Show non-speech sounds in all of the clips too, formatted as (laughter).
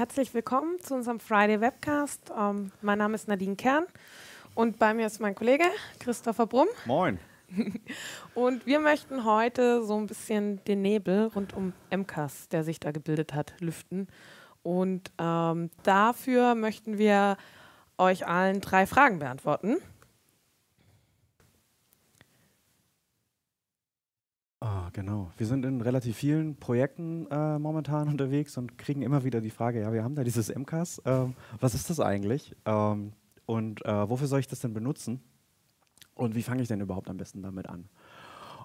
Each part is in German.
herzlich willkommen zu unserem Friday Webcast. Ähm, mein Name ist Nadine Kern und bei mir ist mein Kollege Christopher Brumm. Moin. (laughs) und wir möchten heute so ein bisschen den Nebel rund um MCAS, der sich da gebildet hat, lüften. Und ähm, dafür möchten wir euch allen drei Fragen beantworten. Ah, genau. Wir sind in relativ vielen Projekten äh, momentan (laughs) unterwegs und kriegen immer wieder die Frage, ja, wir haben da dieses MCAS, ähm, was ist das eigentlich? Ähm, und äh, wofür soll ich das denn benutzen? Und wie fange ich denn überhaupt am besten damit an?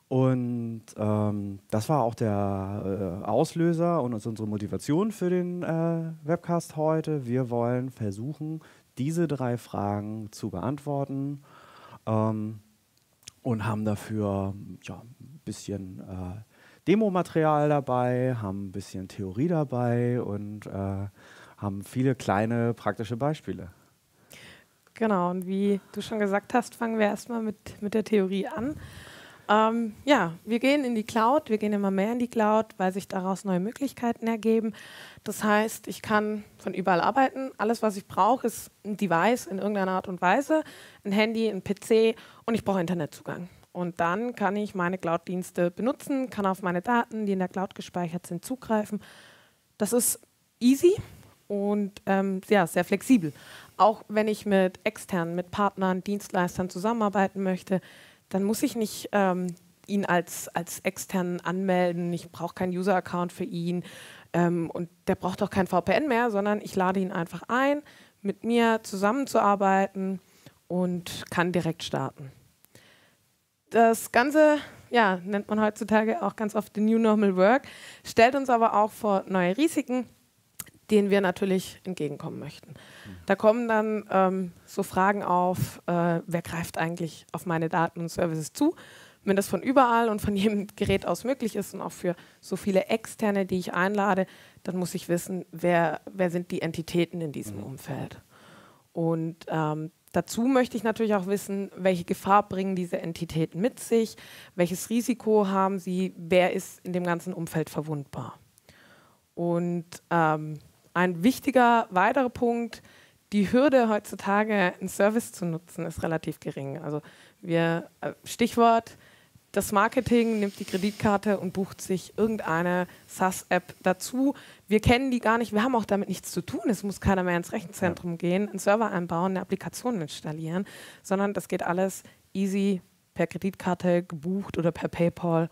Und ähm, das war auch der äh, Auslöser und unsere Motivation für den äh, Webcast heute. Wir wollen versuchen, diese drei Fragen zu beantworten ähm, und haben dafür ja, ein bisschen äh, Demomaterial dabei, haben ein bisschen Theorie dabei und äh, haben viele kleine praktische Beispiele. Genau, und wie du schon gesagt hast, fangen wir erstmal mit, mit der Theorie an. Ähm, ja, wir gehen in die Cloud, wir gehen immer mehr in die Cloud, weil sich daraus neue Möglichkeiten ergeben. Das heißt, ich kann von überall arbeiten. Alles, was ich brauche, ist ein Device in irgendeiner Art und Weise, ein Handy, ein PC und ich brauche Internetzugang. Und dann kann ich meine Cloud-Dienste benutzen, kann auf meine Daten, die in der Cloud gespeichert sind, zugreifen. Das ist easy und ähm, ja, sehr flexibel. Auch wenn ich mit externen, mit Partnern, Dienstleistern zusammenarbeiten möchte, dann muss ich nicht ähm, ihn als, als externen anmelden. Ich brauche keinen User-Account für ihn ähm, und der braucht auch kein VPN mehr, sondern ich lade ihn einfach ein, mit mir zusammenzuarbeiten und kann direkt starten. Das Ganze ja, nennt man heutzutage auch ganz oft den New Normal Work, stellt uns aber auch vor neue Risiken, denen wir natürlich entgegenkommen möchten. Da kommen dann ähm, so Fragen auf, äh, wer greift eigentlich auf meine Daten und Services zu? Wenn das von überall und von (laughs) jedem Gerät aus möglich ist und auch für so viele Externe, die ich einlade, dann muss ich wissen, wer, wer sind die Entitäten in diesem mhm. Umfeld. Und ähm, dazu möchte ich natürlich auch wissen, welche Gefahr bringen diese Entitäten mit sich, welches Risiko haben sie, wer ist in dem ganzen Umfeld verwundbar. Und ähm, ein wichtiger weiterer Punkt, die Hürde heutzutage, einen Service zu nutzen, ist relativ gering. Also wir, äh, Stichwort, das Marketing nimmt die Kreditkarte und bucht sich irgendeine SaaS-App dazu. Wir kennen die gar nicht, wir haben auch damit nichts zu tun. Es muss keiner mehr ins Rechenzentrum gehen, einen Server einbauen, eine Applikation installieren, sondern das geht alles easy per Kreditkarte gebucht oder per PayPal.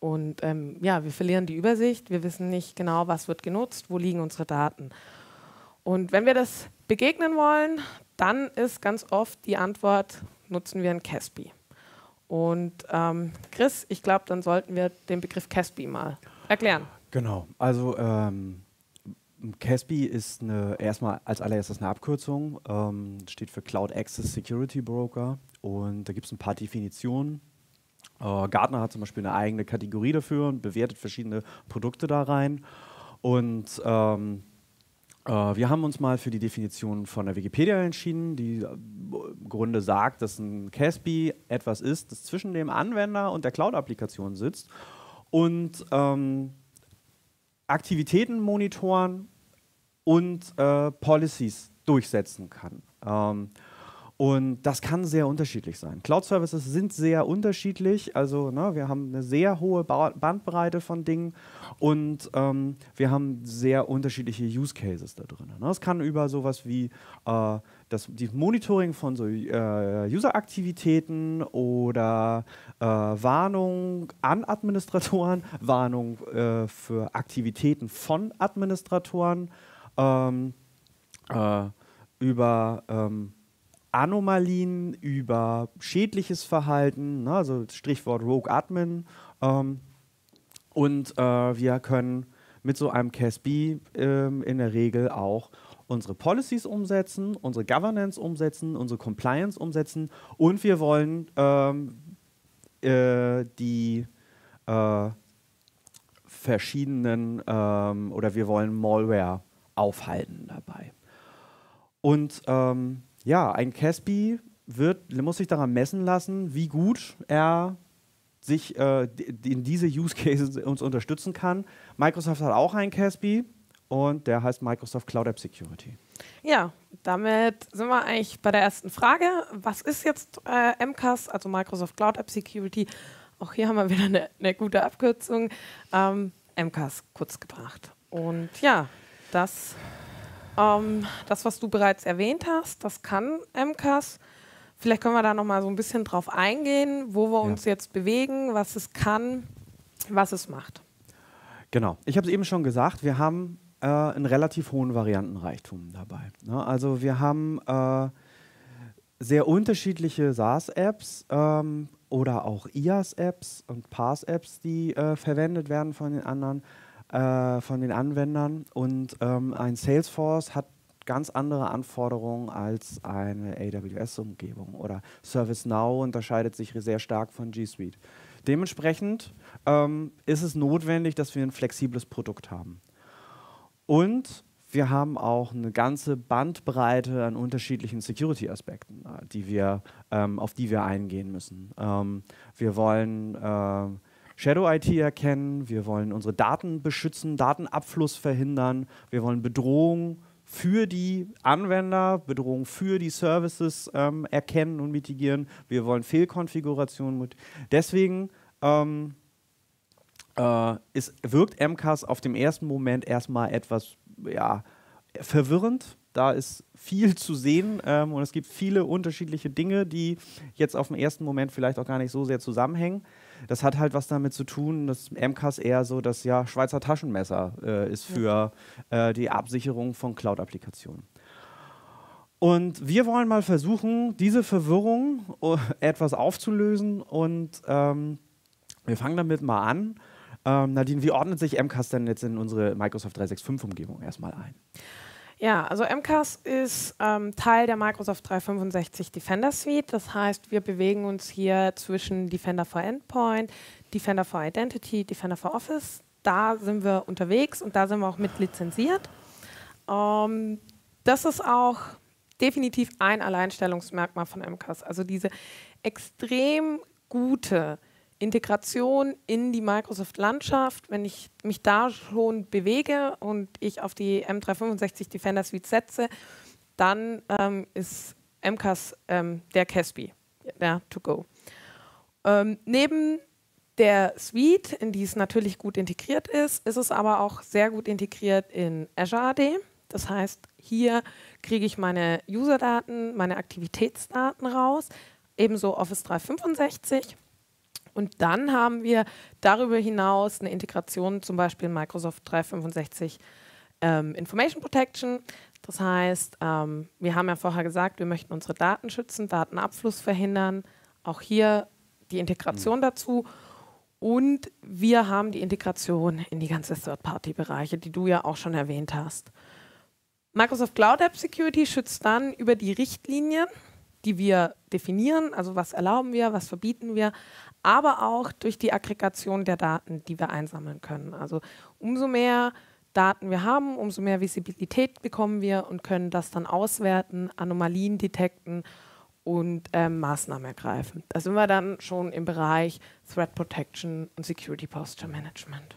Und ähm, ja, wir verlieren die Übersicht, wir wissen nicht genau, was wird genutzt, wo liegen unsere Daten. Und wenn wir das begegnen wollen, dann ist ganz oft die Antwort, nutzen wir ein Caspi. Und ähm, Chris, ich glaube, dann sollten wir den Begriff Caspi mal erklären. Genau, also ähm, CASB ist eine, erstmal als allererstes eine Abkürzung, ähm, steht für Cloud Access Security Broker und da gibt es ein paar Definitionen. Äh, Gartner hat zum Beispiel eine eigene Kategorie dafür und bewertet verschiedene Produkte da rein. Und ähm, äh, wir haben uns mal für die Definition von der Wikipedia entschieden, die im Grunde sagt, dass ein CASB etwas ist, das zwischen dem Anwender und der Cloud-Applikation sitzt und ähm, Aktivitäten monitoren und äh, Policies durchsetzen kann. Ähm, und das kann sehr unterschiedlich sein. Cloud-Services sind sehr unterschiedlich. Also ne, wir haben eine sehr hohe ba Bandbreite von Dingen und ähm, wir haben sehr unterschiedliche Use Cases da drin. Ne? Es kann über sowas wie äh, das Monitoring von so äh, User-Aktivitäten oder äh, Warnung an Administratoren, (laughs) Warnung äh, für Aktivitäten von Administratoren ähm, äh, über ähm, Anomalien, über schädliches Verhalten, ne, also Strichwort Rogue Admin. Ähm, und äh, wir können mit so einem CASB ähm, in der Regel auch unsere Policies umsetzen, unsere Governance umsetzen, unsere Compliance umsetzen und wir wollen ähm, äh, die äh, verschiedenen ähm, oder wir wollen Malware aufhalten dabei. Und ähm, ja, ein Caspi wird, muss sich daran messen lassen, wie gut er sich äh, in diese Use Cases uns unterstützen kann. Microsoft hat auch ein Caspi und der heißt Microsoft Cloud App Security. Ja, damit sind wir eigentlich bei der ersten Frage. Was ist jetzt äh, MCAS, also Microsoft Cloud App Security? Auch hier haben wir wieder eine, eine gute Abkürzung. Ähm, MCAS kurz gebracht. Und ja, das, ähm, das, was du bereits erwähnt hast, das kann MCAS. Vielleicht können wir da noch mal so ein bisschen drauf eingehen, wo wir ja. uns jetzt bewegen, was es kann, was es macht. Genau. Ich habe es eben schon gesagt, wir haben äh, einen relativ hohen Variantenreichtum dabei. Ne? Also wir haben äh, sehr unterschiedliche SaaS-Apps ähm, oder auch IaaS-Apps und PaaS-Apps, die äh, verwendet werden von den anderen, äh, von den Anwendern. Und ähm, ein Salesforce hat ganz andere Anforderungen als eine AWS-Umgebung oder ServiceNow unterscheidet sich sehr stark von G Suite. Dementsprechend ähm, ist es notwendig, dass wir ein flexibles Produkt haben. Und wir haben auch eine ganze Bandbreite an unterschiedlichen Security-Aspekten, äh, ähm, auf die wir eingehen müssen. Ähm, wir wollen äh, Shadow IT erkennen, wir wollen unsere Daten beschützen, Datenabfluss verhindern, wir wollen Bedrohungen für die Anwender, Bedrohungen für die Services ähm, erkennen und mitigieren. Wir wollen Fehlkonfigurationen. Deswegen ähm, äh, ist, wirkt MCAS auf dem ersten Moment erstmal etwas ja, verwirrend. Da ist viel zu sehen ähm, und es gibt viele unterschiedliche Dinge, die jetzt auf den ersten Moment vielleicht auch gar nicht so sehr zusammenhängen. Das hat halt was damit zu tun, dass MCAS eher so das ja, Schweizer Taschenmesser äh, ist für äh, die Absicherung von Cloud-Applikationen. Und wir wollen mal versuchen, diese Verwirrung uh, etwas aufzulösen und ähm, wir fangen damit mal an ähm, Nadine, wie ordnet sich MCAS denn jetzt in unsere Microsoft 365-Umgebung erstmal ein? Ja, also MCAS ist ähm, Teil der Microsoft 365 Defender Suite. Das heißt, wir bewegen uns hier zwischen Defender for Endpoint, Defender for Identity, Defender for Office. Da sind wir unterwegs und da sind wir auch mit lizenziert. Ähm, das ist auch definitiv ein Alleinstellungsmerkmal von MCAS. Also diese extrem gute Integration in die Microsoft-Landschaft, wenn ich mich da schon bewege und ich auf die M365 Defender Suite setze, dann ähm, ist MCAS ähm, der Caspi, der to go. Ähm, neben der Suite, in die es natürlich gut integriert ist, ist es aber auch sehr gut integriert in Azure AD. Das heißt, hier kriege ich meine User-Daten, meine Aktivitätsdaten raus, ebenso Office 365 und dann haben wir darüber hinaus eine Integration, zum Beispiel Microsoft 365 ähm, Information Protection. Das heißt, ähm, wir haben ja vorher gesagt, wir möchten unsere Daten schützen, Datenabfluss verhindern. Auch hier die Integration mhm. dazu. Und wir haben die Integration in die ganzen Third-Party-Bereiche, die du ja auch schon erwähnt hast. Microsoft Cloud App Security schützt dann über die Richtlinien, die wir definieren, also was erlauben wir, was verbieten wir, aber auch durch die Aggregation der Daten, die wir einsammeln können. Also umso mehr Daten wir haben, umso mehr Visibilität bekommen wir und können das dann auswerten, Anomalien detekten und ähm, Maßnahmen ergreifen. Da sind wir dann schon im Bereich Threat Protection und Security Posture Management.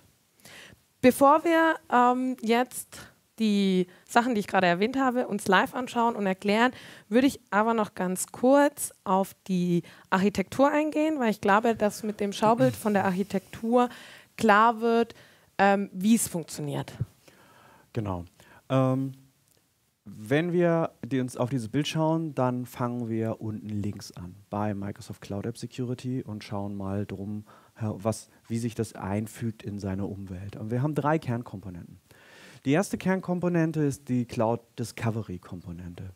Bevor wir ähm, jetzt die Sachen, die ich gerade erwähnt habe, uns live anschauen und erklären, würde ich aber noch ganz kurz auf die Architektur eingehen, weil ich glaube, dass mit dem Schaubild von der Architektur klar wird, ähm, wie es funktioniert. Genau. Ähm, wenn wir die uns auf dieses Bild schauen, dann fangen wir unten links an bei Microsoft Cloud App Security und schauen mal drum, was, wie sich das einfügt in seine Umwelt. Und wir haben drei Kernkomponenten. Die erste Kernkomponente ist die Cloud Discovery Komponente.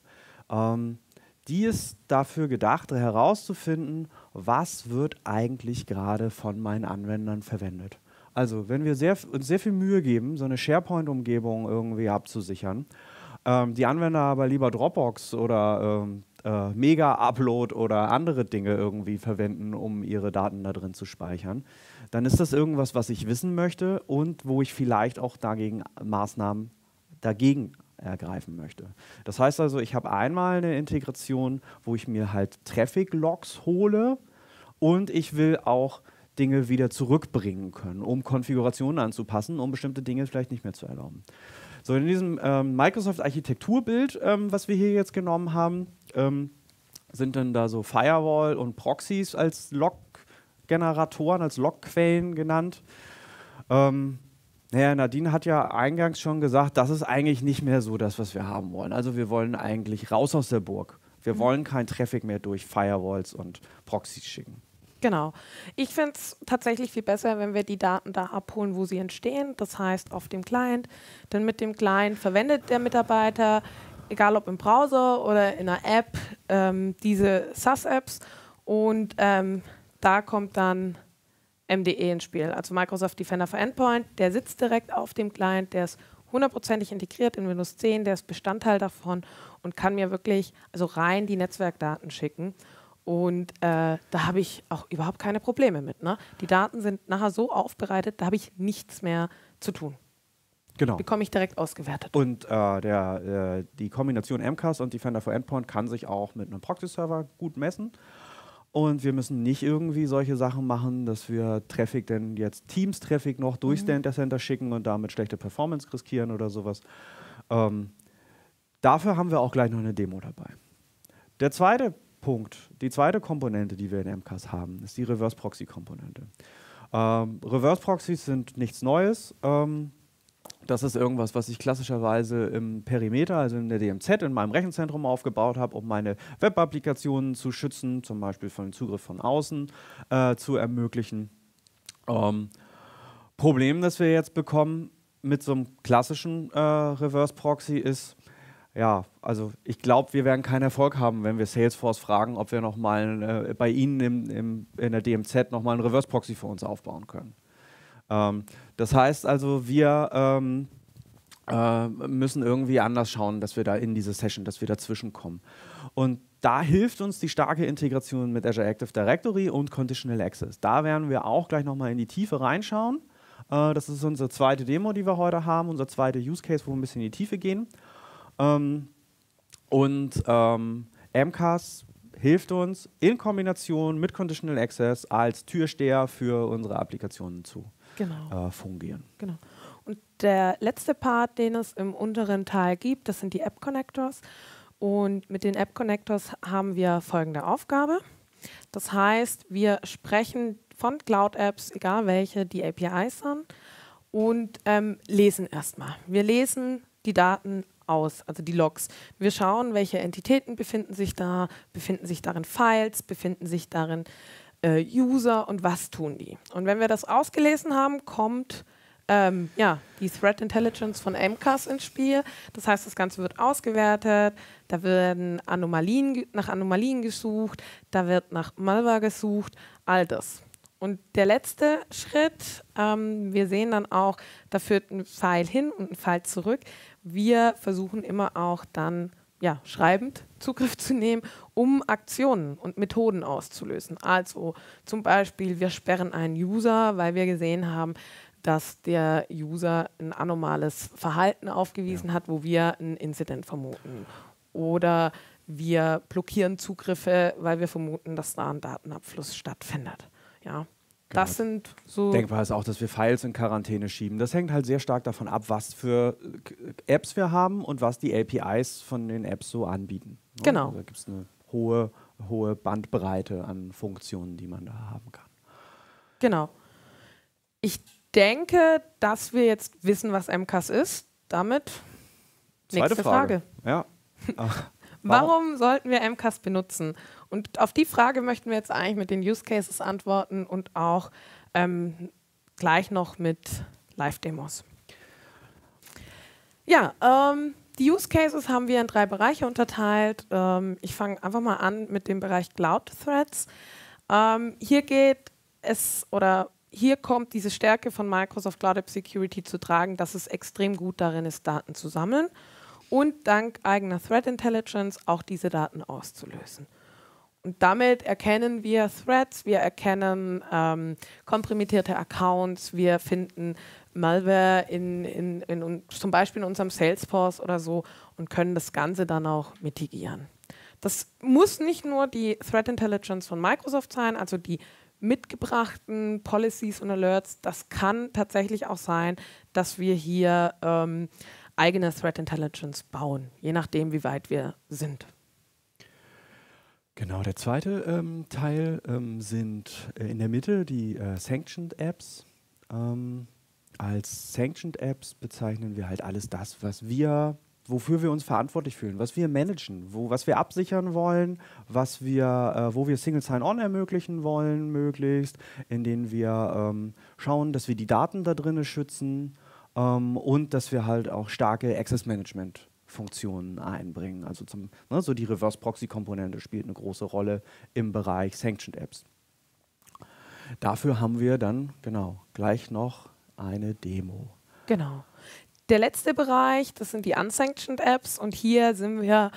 Ähm, die ist dafür gedacht, herauszufinden, was wird eigentlich gerade von meinen Anwendern verwendet. Also wenn wir sehr, uns sehr viel Mühe geben, so eine SharePoint-Umgebung irgendwie abzusichern, ähm, die Anwender aber lieber Dropbox oder ähm, äh, Mega-Upload oder andere Dinge irgendwie verwenden, um ihre Daten da drin zu speichern, dann ist das irgendwas, was ich wissen möchte und wo ich vielleicht auch dagegen Maßnahmen dagegen ergreifen möchte. Das heißt also, ich habe einmal eine Integration, wo ich mir halt Traffic-Logs hole und ich will auch Dinge wieder zurückbringen können, um Konfigurationen anzupassen, um bestimmte Dinge vielleicht nicht mehr zu erlauben. So, in diesem ähm, Microsoft-Architekturbild, ähm, was wir hier jetzt genommen haben, ähm, sind dann da so Firewall und Proxys als Log-Generatoren, als Logquellen genannt. Ähm, naja, Nadine hat ja eingangs schon gesagt, das ist eigentlich nicht mehr so das, was wir haben wollen. Also wir wollen eigentlich raus aus der Burg. Wir mhm. wollen keinen Traffic mehr durch Firewalls und Proxys schicken. Genau. Ich finde es tatsächlich viel besser, wenn wir die Daten da abholen, wo sie entstehen. Das heißt auf dem Client. Denn mit dem Client verwendet der Mitarbeiter, egal ob im Browser oder in einer App, ähm, diese SAS-Apps. Und ähm, da kommt dann MDE ins Spiel, also Microsoft Defender for Endpoint. Der sitzt direkt auf dem Client, der ist hundertprozentig integriert in Windows 10, der ist Bestandteil davon und kann mir wirklich also rein die Netzwerkdaten schicken. Und äh, da habe ich auch überhaupt keine Probleme mit. Ne? Die Daten sind nachher so aufbereitet, da habe ich nichts mehr zu tun. Genau. Bekomme ich direkt ausgewertet. Und äh, der, äh, die Kombination MCAS und Defender for Endpoint kann sich auch mit einem Proxy-Server gut messen. Und wir müssen nicht irgendwie solche Sachen machen, dass wir Traffic denn jetzt Teams-Traffic noch durchs mhm. Data Center schicken und damit schlechte Performance riskieren oder sowas. Ähm, dafür haben wir auch gleich noch eine Demo dabei. Der zweite Punkt, die zweite Komponente, die wir in MCAS haben, ist die Reverse-Proxy-Komponente. Ähm, Reverse-Proxys sind nichts Neues. Ähm, das ist irgendwas, was ich klassischerweise im Perimeter, also in der DMZ, in meinem Rechenzentrum aufgebaut habe, um meine Web-Applikationen zu schützen, zum Beispiel von Zugriff von außen äh, zu ermöglichen. Ähm, Problem, das wir jetzt bekommen mit so einem klassischen äh, Reverse-Proxy ist, ja, also ich glaube, wir werden keinen Erfolg haben, wenn wir Salesforce fragen, ob wir nochmal äh, bei Ihnen im, im, in der DMZ nochmal einen Reverse-Proxy für uns aufbauen können. Ähm, das heißt also, wir ähm, äh, müssen irgendwie anders schauen, dass wir da in diese Session, dass wir dazwischen kommen. Und da hilft uns die starke Integration mit Azure Active Directory und Conditional Access. Da werden wir auch gleich nochmal in die Tiefe reinschauen. Äh, das ist unsere zweite Demo, die wir heute haben, unser zweiter Use Case, wo wir ein bisschen in die Tiefe gehen. Ähm, und ähm, MCAS hilft uns in Kombination mit Conditional Access als Türsteher für unsere Applikationen zu genau. äh, fungieren. Genau. Und der letzte Part, den es im unteren Teil gibt, das sind die App Connectors. Und mit den App Connectors haben wir folgende Aufgabe. Das heißt, wir sprechen von Cloud Apps, egal welche, die APIs an und ähm, lesen erstmal. Wir lesen die Daten aus, also die Logs. Wir schauen, welche Entitäten befinden sich da, befinden sich darin Files, befinden sich darin äh, User und was tun die. Und wenn wir das ausgelesen haben, kommt ähm, ja, die Threat Intelligence von MCAS ins Spiel. Das heißt, das Ganze wird ausgewertet, da werden Anomalien, nach Anomalien gesucht, da wird nach Malware gesucht, all das. Und der letzte Schritt, ähm, wir sehen dann auch, da führt ein Pfeil hin und ein Pfeil zurück. Wir versuchen immer auch dann ja, schreibend Zugriff zu nehmen, um Aktionen und Methoden auszulösen. Also zum Beispiel, wir sperren einen User, weil wir gesehen haben, dass der User ein anomales Verhalten aufgewiesen ja. hat, wo wir ein Incident vermuten. Oder wir blockieren Zugriffe, weil wir vermuten, dass da ein Datenabfluss stattfindet. Ja. Genau. Das sind so. Denkbar ist auch, dass wir Files in Quarantäne schieben. Das hängt halt sehr stark davon ab, was für Apps wir haben und was die APIs von den Apps so anbieten. Ne? Genau. Also da gibt es eine hohe, hohe Bandbreite an Funktionen, die man da haben kann. Genau. Ich denke, dass wir jetzt wissen, was MCAS ist. Damit Zweite nächste Frage. Frage. Ja. (laughs) Warum sollten wir MCAS benutzen? Und auf die Frage möchten wir jetzt eigentlich mit den Use Cases antworten und auch ähm, gleich noch mit Live-Demos. Ja, ähm, die Use Cases haben wir in drei Bereiche unterteilt. Ähm, ich fange einfach mal an mit dem Bereich Cloud Threads. Ähm, hier geht es oder hier kommt diese Stärke von Microsoft Cloud App Security zu tragen, dass es extrem gut darin ist, Daten zu sammeln und dank eigener Threat Intelligence auch diese Daten auszulösen. Und damit erkennen wir Threats, wir erkennen ähm, kompromittierte Accounts, wir finden Malware in, in, in, zum Beispiel in unserem Salesforce oder so und können das Ganze dann auch mitigieren. Das muss nicht nur die Threat Intelligence von Microsoft sein, also die mitgebrachten Policies und Alerts. Das kann tatsächlich auch sein, dass wir hier ähm, eigene Threat Intelligence bauen, je nachdem, wie weit wir sind. Genau, der zweite ähm, Teil ähm, sind äh, in der Mitte die äh, Sanctioned Apps. Ähm, als Sanctioned Apps bezeichnen wir halt alles das, was wir, wofür wir uns verantwortlich fühlen, was wir managen, wo, was wir absichern wollen, was wir, äh, wo wir Single Sign-On ermöglichen wollen, möglichst, in denen wir ähm, schauen, dass wir die Daten da drinnen schützen ähm, und dass wir halt auch starke Access Management Funktionen einbringen. Also zum, ne, so die Reverse Proxy Komponente spielt eine große Rolle im Bereich Sanctioned Apps. Dafür haben wir dann genau gleich noch eine Demo. Genau. Der letzte Bereich, das sind die unsanctioned Apps und hier sind wir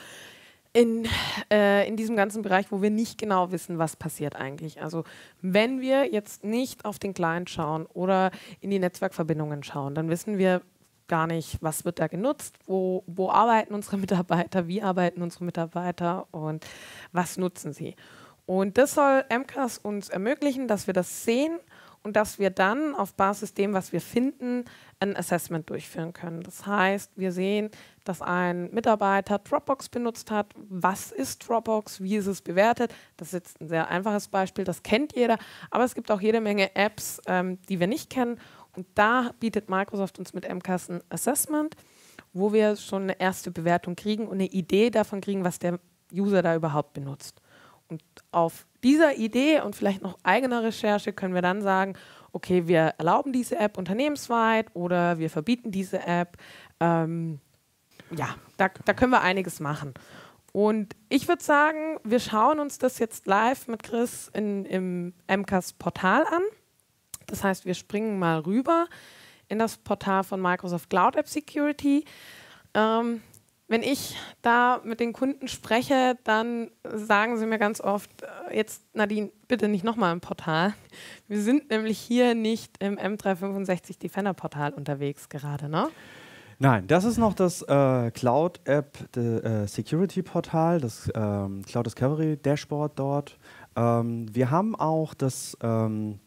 in, äh, in diesem ganzen Bereich, wo wir nicht genau wissen, was passiert eigentlich. Also wenn wir jetzt nicht auf den Client schauen oder in die Netzwerkverbindungen schauen, dann wissen wir gar nicht, was wird da genutzt, wo, wo arbeiten unsere Mitarbeiter, wie arbeiten unsere Mitarbeiter und was nutzen sie. Und das soll MCAS uns ermöglichen, dass wir das sehen und dass wir dann auf Basis dem, was wir finden, ein Assessment durchführen können. Das heißt, wir sehen, dass ein Mitarbeiter Dropbox benutzt hat. Was ist Dropbox? Wie ist es bewertet? Das ist jetzt ein sehr einfaches Beispiel, das kennt jeder. Aber es gibt auch jede Menge Apps, ähm, die wir nicht kennen. Und da bietet Microsoft uns mit MCAS ein Assessment, wo wir schon eine erste Bewertung kriegen und eine Idee davon kriegen, was der User da überhaupt benutzt. Und auf dieser Idee und vielleicht noch eigener Recherche können wir dann sagen, okay, wir erlauben diese App unternehmensweit oder wir verbieten diese App. Ähm, ja, da, da können wir einiges machen. Und ich würde sagen, wir schauen uns das jetzt live mit Chris in, im MCAS-Portal an. Das heißt, wir springen mal rüber in das Portal von Microsoft Cloud App Security. Ähm, wenn ich da mit den Kunden spreche, dann sagen sie mir ganz oft, äh, jetzt Nadine, bitte nicht nochmal im Portal. Wir sind nämlich hier nicht im M365 Defender Portal unterwegs gerade, ne? Nein, das ist noch das äh, Cloud App äh, Security Portal, das ähm, Cloud Discovery Dashboard dort. Ähm, wir haben auch das ähm, äh,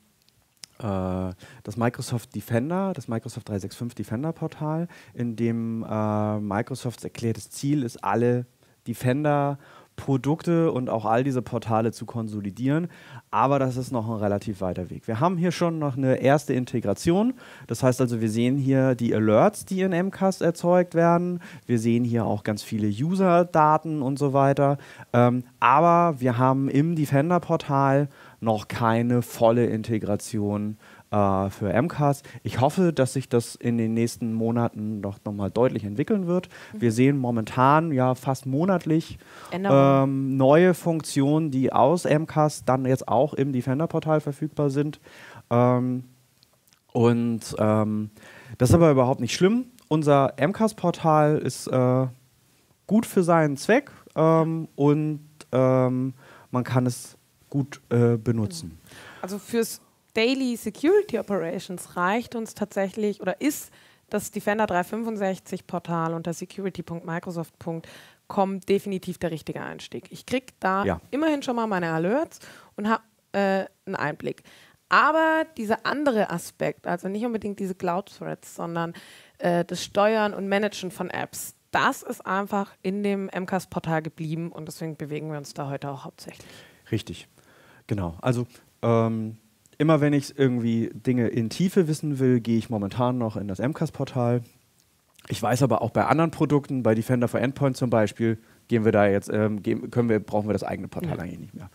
das Microsoft Defender, das Microsoft 365 Defender Portal, in dem äh, Microsofts erklärtes Ziel ist, alle Defender Produkte und auch all diese Portale zu konsolidieren. Aber das ist noch ein relativ weiter Weg. Wir haben hier schon noch eine erste Integration. Das heißt also, wir sehen hier die Alerts, die in MCAS erzeugt werden. Wir sehen hier auch ganz viele User-Daten und so weiter. Ähm, aber wir haben im Defender-Portal noch keine volle Integration äh, für MCAS. Ich hoffe, dass sich das in den nächsten Monaten noch, noch mal deutlich entwickeln wird. Mhm. Wir sehen momentan ja fast monatlich ähm, neue Funktionen, die aus MCAS dann jetzt auch im Defender-Portal verfügbar sind. Ähm, und ähm, das ist aber überhaupt nicht schlimm. Unser MCAS-Portal ist äh, gut für seinen Zweck ähm, und ähm, man kann es gut äh, benutzen. Also fürs Daily Security Operations reicht uns tatsächlich oder ist das Defender 365 Portal unter security.microsoft.com definitiv der richtige Einstieg. Ich kriege da ja. immerhin schon mal meine Alerts und habe äh, einen Einblick. Aber dieser andere Aspekt, also nicht unbedingt diese Cloud-Threads, sondern äh, das Steuern und Managen von Apps, das ist einfach in dem MCAS-Portal geblieben und deswegen bewegen wir uns da heute auch hauptsächlich. Richtig. Genau, also ähm, immer wenn ich irgendwie Dinge in Tiefe wissen will, gehe ich momentan noch in das MCAS-Portal. Ich weiß aber auch bei anderen Produkten, bei Defender for Endpoint zum Beispiel, gehen wir da jetzt, ähm, gehen, können wir, brauchen wir das eigene Portal ja. eigentlich nicht mehr.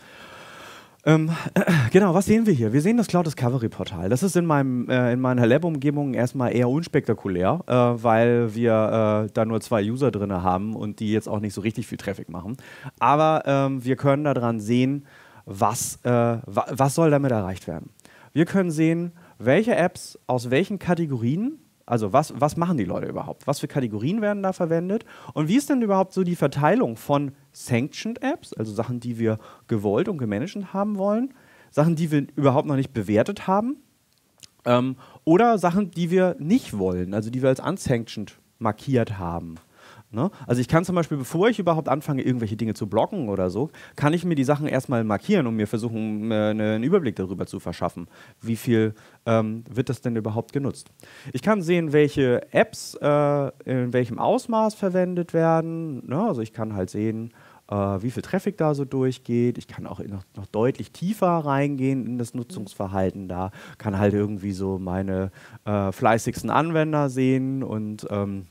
Ähm, äh, (clears throat) genau, was sehen wir hier? Wir sehen das Cloud Discovery Portal. Das ist in, meinem, äh, in meiner Lab-Umgebung erstmal eher unspektakulär, äh, weil wir äh, da nur zwei User drin haben und die jetzt auch nicht so richtig viel Traffic machen. Aber ähm, wir können daran sehen, was, äh, wa was soll damit erreicht werden. Wir können sehen, welche Apps aus welchen Kategorien, also was, was machen die Leute überhaupt, was für Kategorien werden da verwendet und wie ist denn überhaupt so die Verteilung von Sanctioned Apps, also Sachen, die wir gewollt und gemanagt haben wollen, Sachen, die wir überhaupt noch nicht bewertet haben ähm, oder Sachen, die wir nicht wollen, also die wir als unsanctioned markiert haben. Ne? Also ich kann zum Beispiel, bevor ich überhaupt anfange, irgendwelche Dinge zu blocken oder so, kann ich mir die Sachen erstmal markieren und mir versuchen, äh, einen Überblick darüber zu verschaffen. Wie viel ähm, wird das denn überhaupt genutzt? Ich kann sehen, welche Apps äh, in welchem Ausmaß verwendet werden. Ne? Also ich kann halt sehen, äh, wie viel Traffic da so durchgeht. Ich kann auch noch, noch, deutlich tiefer reingehen in das Nutzungsverhalten da, kann halt irgendwie so meine äh, fleißigsten Anwender sehen und ähm,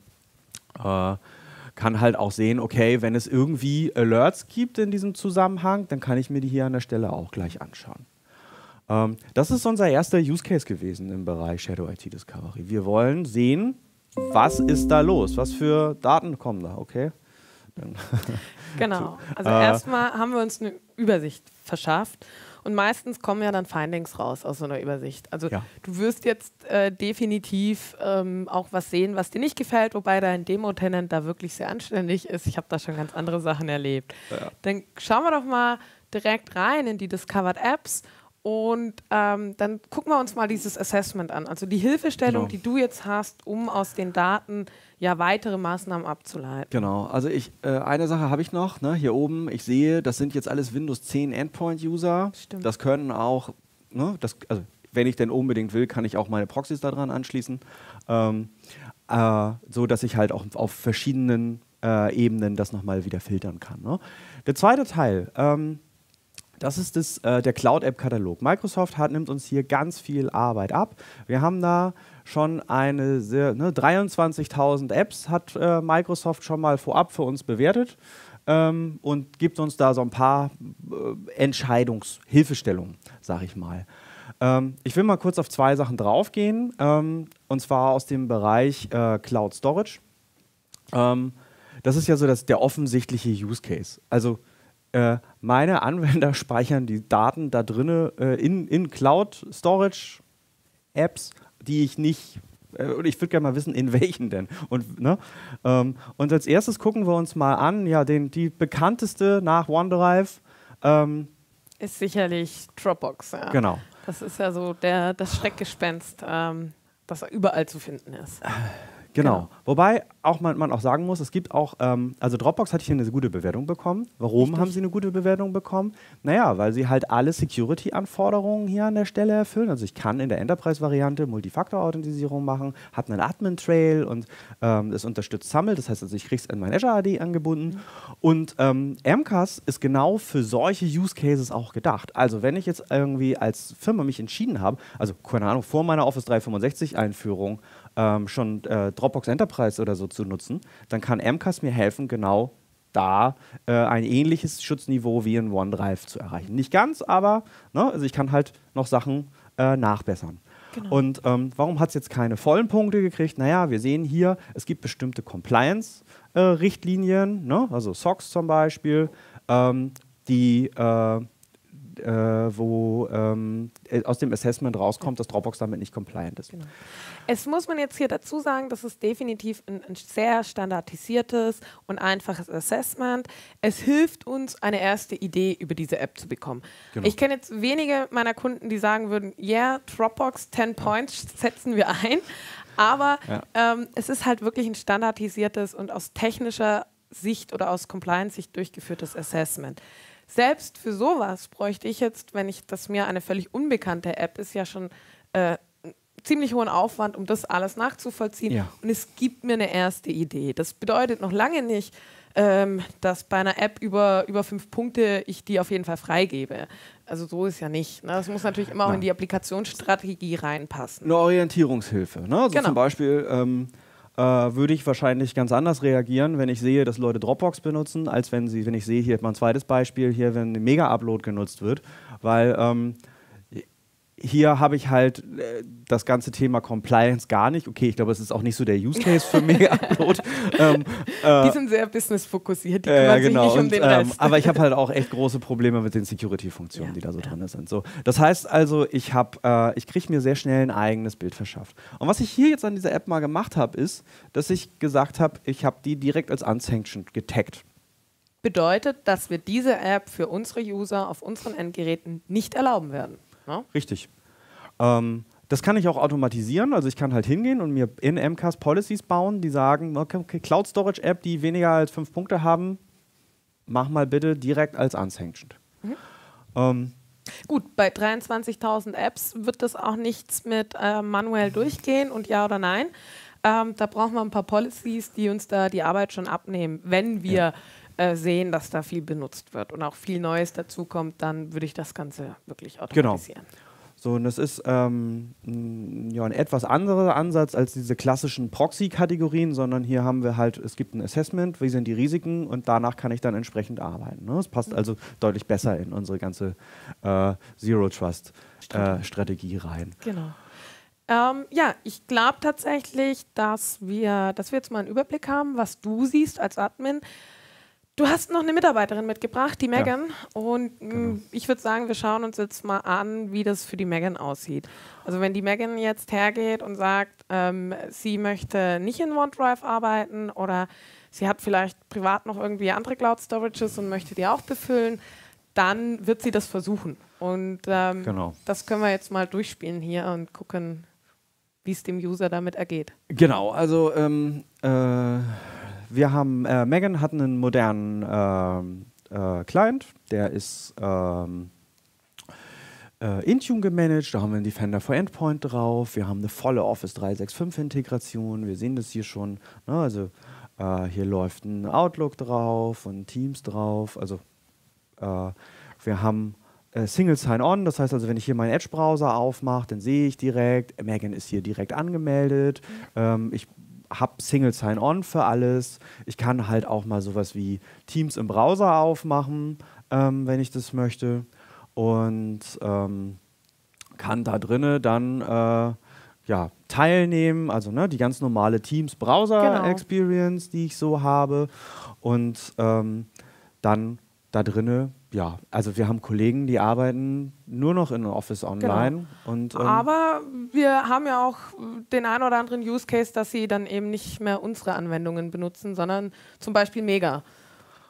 äh, kann halt auch sehen, okay, wenn es irgendwie Alerts gibt in diesem Zusammenhang, dann kann ich mir die hier an der Stelle auch gleich anschauen. Ähm, das ist unser erster Use Case gewesen im Bereich Shadow IT Discovery. Wir wollen sehen, was ist da los, was für Daten kommen da, okay? (laughs) genau. Also äh, erstmal haben wir uns eine Übersicht verschafft und meistens kommen ja dann Findings raus aus so einer Übersicht. Also ja. du wirst jetzt äh, definitiv ähm, auch was sehen, was dir nicht gefällt, wobei dein Demo-Tenant da wirklich sehr anständig ist. Ich habe da schon ganz andere Sachen erlebt. Ja. Dann schauen wir doch mal direkt rein in die Discovered Apps und ähm, dann gucken wir uns mal dieses Assessment an, also die Hilfestellung, genau. die du jetzt hast, um aus den Daten ja weitere Maßnahmen abzuleiten. Genau, also ich, äh, eine Sache habe ich noch, ne, hier oben, ich sehe, das sind jetzt alles Windows 10 Endpoint-User. Das können auch, ne, das, also wenn ich denn unbedingt will, kann ich auch meine Proxys daran anschließen, ähm, äh, so dass ich halt auch auf verschiedenen äh, Ebenen das nochmal wieder filtern kann. Ne? Der zweite Teil, ähm, das ist das, äh, der Cloud-App-Katalog. Microsoft hat, nimmt uns hier ganz viel Arbeit ab. Wir haben da schon eine ne, 23.000 Apps hat äh, Microsoft schon mal vorab für uns bewertet ähm, und gibt uns da so ein paar äh, Entscheidungshilfestellungen, sage ich mal. Ähm, ich will mal kurz auf zwei Sachen draufgehen, ähm, und zwar aus dem Bereich äh, Cloud Storage. Ähm, das ist ja so das, der offensichtliche Use Case. Also äh, meine Anwender (laughs) speichern die Daten da drinnen äh, in, in Cloud Storage Apps, die ich nicht äh, und ich würde gerne mal wissen, in welchen denn. Und, ne? ähm, und als erstes gucken wir uns mal an, ja, den, die bekannteste nach OneDrive ähm, ist sicherlich Dropbox. Ja. Genau. Das ist ja so der, das Schreckgespenst, ähm, das überall zu finden ist. (laughs) Genau. genau. Wobei auch man, man, auch sagen muss, es gibt auch, ähm, also Dropbox hat hier eine gute Bewertung bekommen. Warum Richtig. haben sie eine gute Bewertung bekommen? Naja, weil sie halt alle Security-Anforderungen hier an der Stelle erfüllen. Also ich kann in der Enterprise-Variante Multifaktor-Authentisierung machen, hat einen Admin-Trail und ähm, es unterstützt SAML, das heißt also ich kriege es in mein Azure AD angebunden. Mhm. Und ähm, MCAS ist genau für solche Use Cases auch gedacht. Also wenn ich jetzt irgendwie als Firma mich entschieden habe, also keine Ahnung, vor meiner Office 365 Einführung ähm, schon äh, Dropbox Enterprise oder so zu nutzen, dann kann MCAS mir helfen, genau da äh, ein ähnliches Schutzniveau wie in OneDrive zu erreichen. Nicht ganz, aber ne, also ich kann halt noch Sachen äh, nachbessern. Genau. Und ähm, warum hat es jetzt keine vollen Punkte gekriegt? Naja, wir sehen hier, es gibt bestimmte Compliance-Richtlinien, äh, ne? also SOX zum Beispiel, ähm, die äh, äh, wo ähm, äh, aus dem Assessment rauskommt, dass Dropbox damit nicht compliant ist. Genau. Es muss man jetzt hier dazu sagen, das ist definitiv ein, ein, sehr standardisiertes und einfaches Assessment. Es hilft uns, eine erste Idee über diese App zu bekommen. Genau. Ich kenne jetzt wenige meiner Kunden, die sagen würden, ja, yeah, Dropbox 10 Points (laughs) setzen wir ein. Aber ja. ähm, es ist halt wirklich ein standardisiertes und aus technischer Sicht oder aus Compliance-Sicht durchgeführtes Assessment. Selbst für sowas bräuchte ich jetzt, wenn ich das mir eine völlig unbekannte App ist, ja schon äh, ziemlich hohen Aufwand, um das alles nachzuvollziehen. Ja. Und es gibt mir eine erste Idee. Das bedeutet noch lange nicht, ähm, dass bei einer App über, über fünf Punkte ich die auf jeden Fall freigebe. Also so ist ja nicht. Ne? Das muss natürlich immer auch in die Applikationsstrategie reinpassen. Eine Orientierungshilfe. Ne? Also genau. zum Beispiel ähm, äh, würde ich wahrscheinlich ganz anders reagieren, wenn ich sehe, dass Leute Dropbox benutzen, als wenn sie, wenn ich sehe, hier mein zweites Beispiel, hier, wenn ein Mega-Upload genutzt wird. Weil ähm, hier habe ich halt äh, das ganze Thema Compliance gar nicht. Okay, ich glaube, es ist auch nicht so der Use Case für Mega-Upload. (laughs) ähm, äh, die sind sehr business-fokussiert, die kümmern äh, genau. sich nicht um den ähm, Rest. aber ich habe halt auch echt große Probleme mit den Security-Funktionen, ja, die da so ja. drin sind. So, das heißt also, ich, äh, ich kriege mir sehr schnell ein eigenes Bild verschafft. Und was ich hier jetzt an dieser App mal gemacht habe, ist, dass ich gesagt habe, ich habe die direkt als unsanctioned getaggt. Bedeutet, dass wir diese App für unsere User auf unseren Endgeräten nicht erlauben werden. No? Richtig. Ähm, Das kann ich auch automatisieren. Also ich kann halt hingehen und mir in MCAS Policies bauen, die sagen, okay, okay Cloud Storage App, die weniger als fünf Punkte haben, mach mal bitte direkt als unsanctioned. Mhm. Ähm, Gut, bei 23.000 Apps wird das auch nichts mit äh, manuell durchgehen und ja oder nein. Ähm, da brauchen wir ein paar Policies, die uns da die Arbeit schon abnehmen. Wenn wir ja. Äh, sehen, dass da viel benutzt wird und auch viel Neues dazukommt, dann würde ich das Ganze wirklich genau. automatisieren. Genau. So, und das ist ähm, ja, ein etwas anderer Ansatz als diese klassischen Proxy-Kategorien, sondern hier haben wir halt, es gibt ein Assessment, wie sind die Risiken und danach kann ich dann entsprechend arbeiten. Ne? Es passt mhm. also deutlich besser in unsere ganze äh, Zero-Trust-Strategie äh, rein. Genau. Ähm, ja, ich glaube tatsächlich, dass wir, dass wir jetzt mal einen Überblick haben, was du siehst als Admin. Du hast noch eine Mitarbeiterin mitgebracht, die Megan. Ja, und mm, genau. ich würde sagen, wir schauen uns jetzt mal an, wie das für die Megan aussieht. Also wenn die Megan jetzt hergeht und sagt, ähm, sie möchte nicht in OneDrive arbeiten oder sie hat vielleicht privat noch irgendwie andere Cloud Storages und möchte die auch befüllen, dann wird sie das versuchen. Und ähm, genau. das können wir jetzt mal durchspielen hier und gucken, wie es dem User damit ergeht. Genau, also ähm, äh wir haben, äh, Megan hat einen modernen ähm, äh, Client, der ist ähm, äh, Intune gemanagt, da haben wir einen Defender for Endpoint drauf, wir haben eine volle Office 365 Integration, wir sehen das hier schon, ne, also äh, hier läuft ein Outlook drauf und Teams drauf, also äh, wir haben äh, Single Sign-On, das heißt also, wenn ich hier meinen Edge-Browser aufmache, dann sehe ich direkt, Megan ist hier direkt angemeldet. Mhm. Ähm, ich habe Single Sign-On für alles. Ich kann halt auch mal sowas wie Teams im Browser aufmachen, ähm, wenn ich das möchte. Und ähm, kann da drinnen dann äh, ja, teilnehmen, also ne, die ganz normale Teams-Browser-Experience, genau. die ich so habe. Und ähm, dann da drinne, ja, also wir haben Kollegen, die arbeiten nur noch in Office Online. Genau. Und, ähm Aber wir haben ja auch den einen oder anderen Use Case, dass sie dann eben nicht mehr unsere Anwendungen benutzen, sondern zum Beispiel Mega.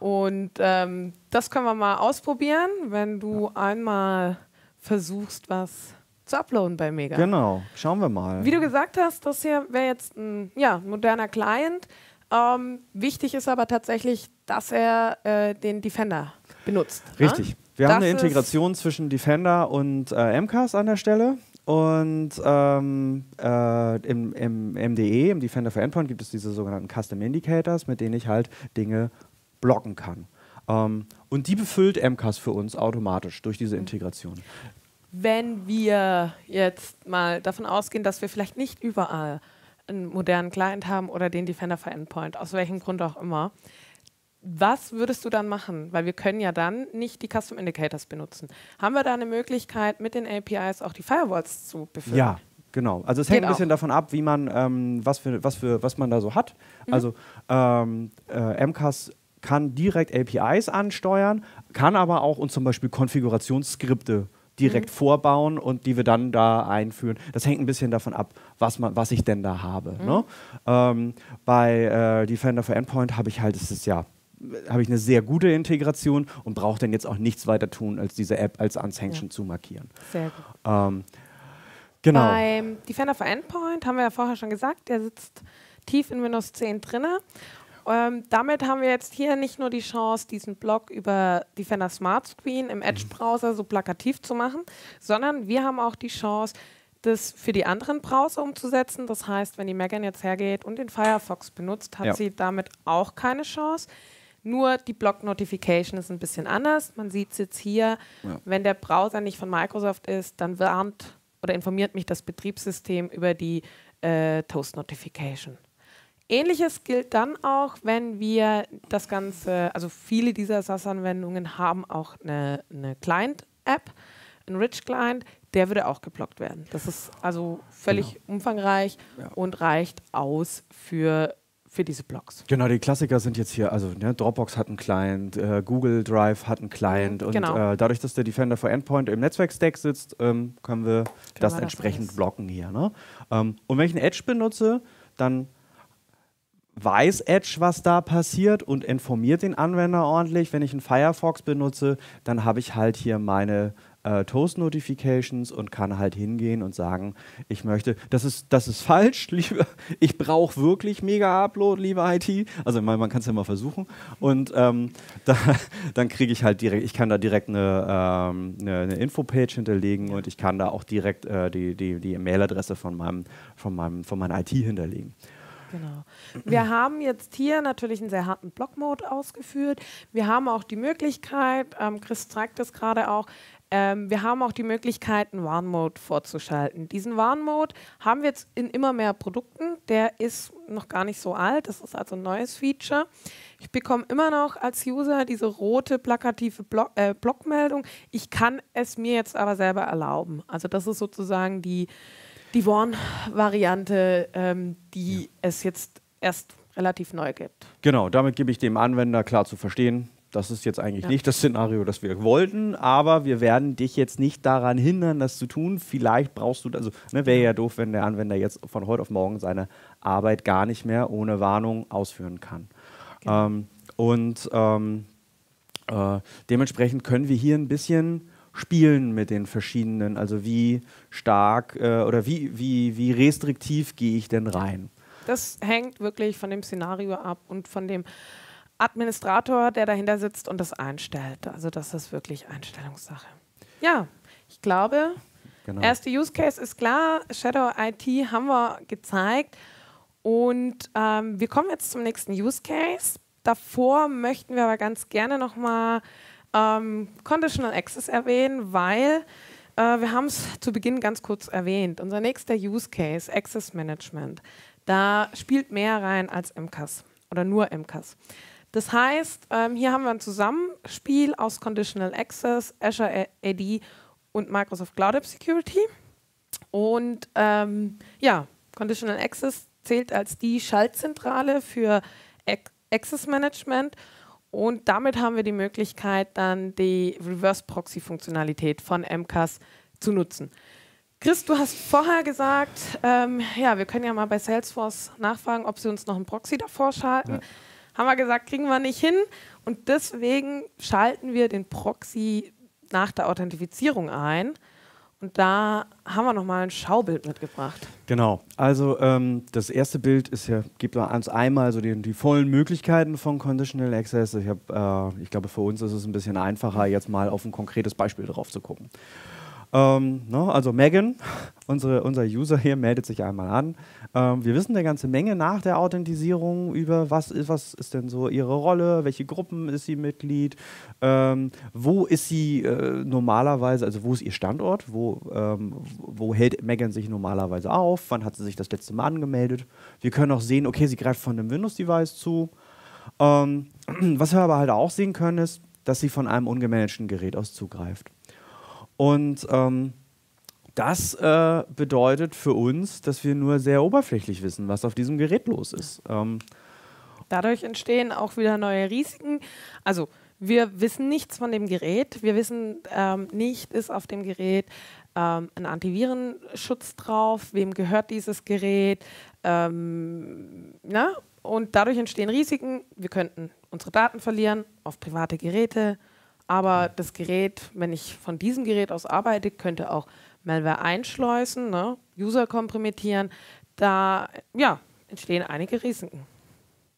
Und ähm, das können wir mal ausprobieren, wenn du einmal versuchst, was zu uploaden bei Mega. Genau, schauen wir mal. Wie du gesagt hast, das hier wäre jetzt ein ja, moderner Client. Ähm, wichtig ist aber tatsächlich, dass er äh, den Defender benutzt. Richtig. Ne? Wir das haben eine Integration zwischen Defender und äh, MCAS an der Stelle. Und ähm, äh, im, im MDE, im Defender for Endpoint, gibt es diese sogenannten Custom Indicators, mit denen ich halt Dinge blocken kann. Ähm, und die befüllt MCAS für uns automatisch durch diese Integration. Wenn wir jetzt mal davon ausgehen, dass wir vielleicht nicht überall einen modernen Client haben oder den Defender for Endpoint, aus welchem Grund auch immer, was würdest du dann machen? Weil wir können ja dann nicht die Custom Indicators benutzen. Haben wir da eine Möglichkeit, mit den APIs auch die Firewalls zu befüllen? Ja, genau. Also es hängt Geht ein bisschen auch. davon ab, wie man, ähm, was, für, was, für, was man da so hat. Mhm. Also ähm, äh, MCAS kann direkt APIs ansteuern, kann aber auch uns zum Beispiel Konfigurationsskripte direkt mhm. vorbauen und die wir dann da einführen. Das hängt ein bisschen davon ab, was, man, was ich denn da habe. Mhm. Ne? Ähm, bei äh, Defender for Endpoint habe ich halt, es ist ja habe ich eine sehr gute Integration und brauche dann jetzt auch nichts weiter tun, als diese App als unsanctioned ja. zu markieren. Sehr gut. Ähm, genau. Beim Defender for Endpoint haben wir ja vorher schon gesagt, der sitzt tief in Windows 10 drin. Ähm, damit haben wir jetzt hier nicht nur die Chance, diesen Blog über Defender Smart Screen im Edge-Browser so plakativ zu machen, sondern wir haben auch die Chance, das für die anderen Browser umzusetzen. Das heißt, wenn die Megan jetzt hergeht und den Firefox benutzt, hat ja. sie damit auch keine Chance. Nur die Block-Notification ist ein bisschen anders. Man sieht es jetzt hier, ja. wenn der Browser nicht von Microsoft ist, dann warnt oder informiert mich das Betriebssystem über die äh, Toast-Notification. Ähnliches gilt dann auch, wenn wir das Ganze, also viele dieser SAS-Anwendungen haben auch eine, eine Client-App, ein Rich-Client, der würde auch geblockt werden. Das ist also völlig genau. umfangreich ja. und reicht aus für für diese Blogs. Genau, die Klassiker sind jetzt hier, also ne, Dropbox hat einen Client, äh, Google Drive hat einen Client und genau. äh, dadurch, dass der Defender for Endpoint im Netzwerkstack sitzt, ähm, können wir können das wir entsprechend das blocken hier. Ne? Ähm, und wenn ich einen Edge benutze, dann weiß Edge, was da passiert und informiert den Anwender ordentlich. Wenn ich einen Firefox benutze, dann habe ich halt hier meine äh, Toast-Notifications und kann halt hingehen und sagen, ich möchte, das ist, das ist (laughs) falsch, liebe, ich brauche wirklich Mega-Upload, liebe IT. Also man, man kann es ja mal versuchen. Und ähm, (laughs) da, dann kriege ich halt direkt, ich kann da direkt eine, ähm, eine, eine Infopage hinterlegen und ich kann da auch direkt äh, die, die, die Mailadresse von meinem, von meinem, von meiner IT hinterlegen. Genau. Wir haben jetzt hier natürlich einen sehr harten Block-Mode ausgeführt. Wir haben auch die Möglichkeit, ähm, Chris zeigt das gerade auch, ähm, wir haben auch die Möglichkeit, einen Warn-Mode vorzuschalten. Diesen Warn-Mode haben wir jetzt in immer mehr Produkten. Der ist noch gar nicht so alt. Das ist also ein neues Feature. Ich bekomme immer noch als User diese rote plakative Block, äh, Blockmeldung. Ich kann es mir jetzt aber selber erlauben. Also das ist sozusagen die die Warn-Variante, ähm, die ja. es jetzt erst relativ neu gibt. Genau, damit gebe ich dem Anwender klar zu verstehen, das ist jetzt eigentlich ja. nicht das Szenario, das wir wollten, aber wir werden dich jetzt nicht daran hindern, das zu tun. Vielleicht brauchst du, also ne, wäre ja doof, wenn der Anwender jetzt von heute auf morgen seine Arbeit gar nicht mehr ohne Warnung ausführen kann. Genau. Ähm, und ähm, äh, dementsprechend können wir hier ein bisschen spielen mit den verschiedenen, also wie stark äh, oder wie, wie, wie restriktiv gehe ich denn rein? Das hängt wirklich von dem Szenario ab und von dem Administrator, der dahinter sitzt und das einstellt. Also das ist wirklich Einstellungssache. Ja, ich glaube, genau. erste Use Case ist klar. Shadow IT haben wir gezeigt. Und ähm, wir kommen jetzt zum nächsten Use Case. Davor möchten wir aber ganz gerne nochmal ähm, Conditional Access erwähnen, weil äh, wir haben es zu Beginn ganz kurz erwähnt. Unser nächster Use Case, Access Management, da spielt mehr rein als MCAS oder nur MCAS. Das heißt, ähm, hier haben wir ein Zusammenspiel aus Conditional Access, Azure AD und Microsoft Cloud App Security. Und ähm, ja, Conditional Access zählt als die Schaltzentrale für Access Management und damit haben wir die Möglichkeit, dann die Reverse-Proxy-Funktionalität von MCAS zu nutzen. Chris, du hast vorher gesagt, ähm, ja, wir können ja mal bei Salesforce nachfragen, ob sie uns noch einen Proxy davor schalten. Ja. Haben wir gesagt, kriegen wir nicht hin. Und deswegen schalten wir den Proxy nach der Authentifizierung ein. Und da haben wir nochmal ein Schaubild mitgebracht. Genau. Also ähm, das erste Bild ist ja, gibt uns einmal so die, die vollen Möglichkeiten von Conditional Access. Ich, hab, äh, ich glaube, für uns ist es ein bisschen einfacher, jetzt mal auf ein konkretes Beispiel drauf zu gucken. Ähm, no, ne, also Megan, (laughs) unsere, unser User hier, meldet sich einmal an. Ähm, wir wissen eine ganze Menge nach der Authentisierung über, was ist, was ist denn so ihre Rolle, welche Gruppen ist sie Mitglied, ähm, wo ist sie äh, normalerweise, also wo ist ihr Standort, wo, ähm, wo hält Megan sich normalerweise auf, wann hat sie sich das letzte Mal angemeldet. Wir können auch sehen, okay, sie greift von einem Windows-Device zu. Ähm, (clears throat) was wir aber halt auch sehen können, ist, dass sie von einem ungemanagten Gerät aus zugreift. Und ähm, das äh, bedeutet für uns, dass wir nur sehr oberflächlich wissen, was auf diesem Gerät los ist. Ähm, Dadurch entstehen auch wieder neue Risiken. Also wir wissen nichts von dem Gerät. Wir wissen ähm, nicht, ist auf dem Gerät ähm, ein Antivirenschutz drauf, wem gehört dieses Gerät. Ähm, na? Und dadurch entstehen Risiken. Wir könnten unsere Daten verlieren auf private Geräte aber das Gerät, wenn ich von diesem Gerät aus arbeite, könnte auch Malware einschleusen, ne? User kompromittieren. Da ja, entstehen einige Risiken.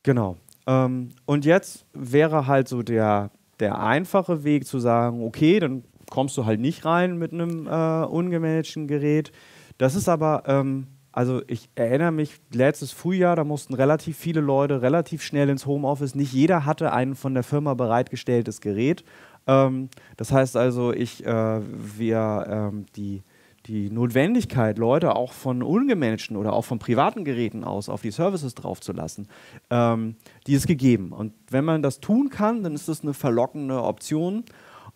Genau. Ähm, und jetzt wäre halt so der, der einfache Weg zu sagen, okay, dann kommst du halt nicht rein mit einem äh, ungemanagten Gerät. Das ist aber, ähm, also ich erinnere mich, letztes Frühjahr, da mussten relativ viele Leute relativ schnell ins Homeoffice. Nicht jeder hatte ein von der Firma bereitgestelltes Gerät. Ähm, das heißt also, ich, äh, wir, ähm, die, die Notwendigkeit, Leute auch von ungemanagten oder auch von privaten Geräten aus auf die Services draufzulassen, ähm, die ist gegeben. Und wenn man das tun kann, dann ist das eine verlockende Option.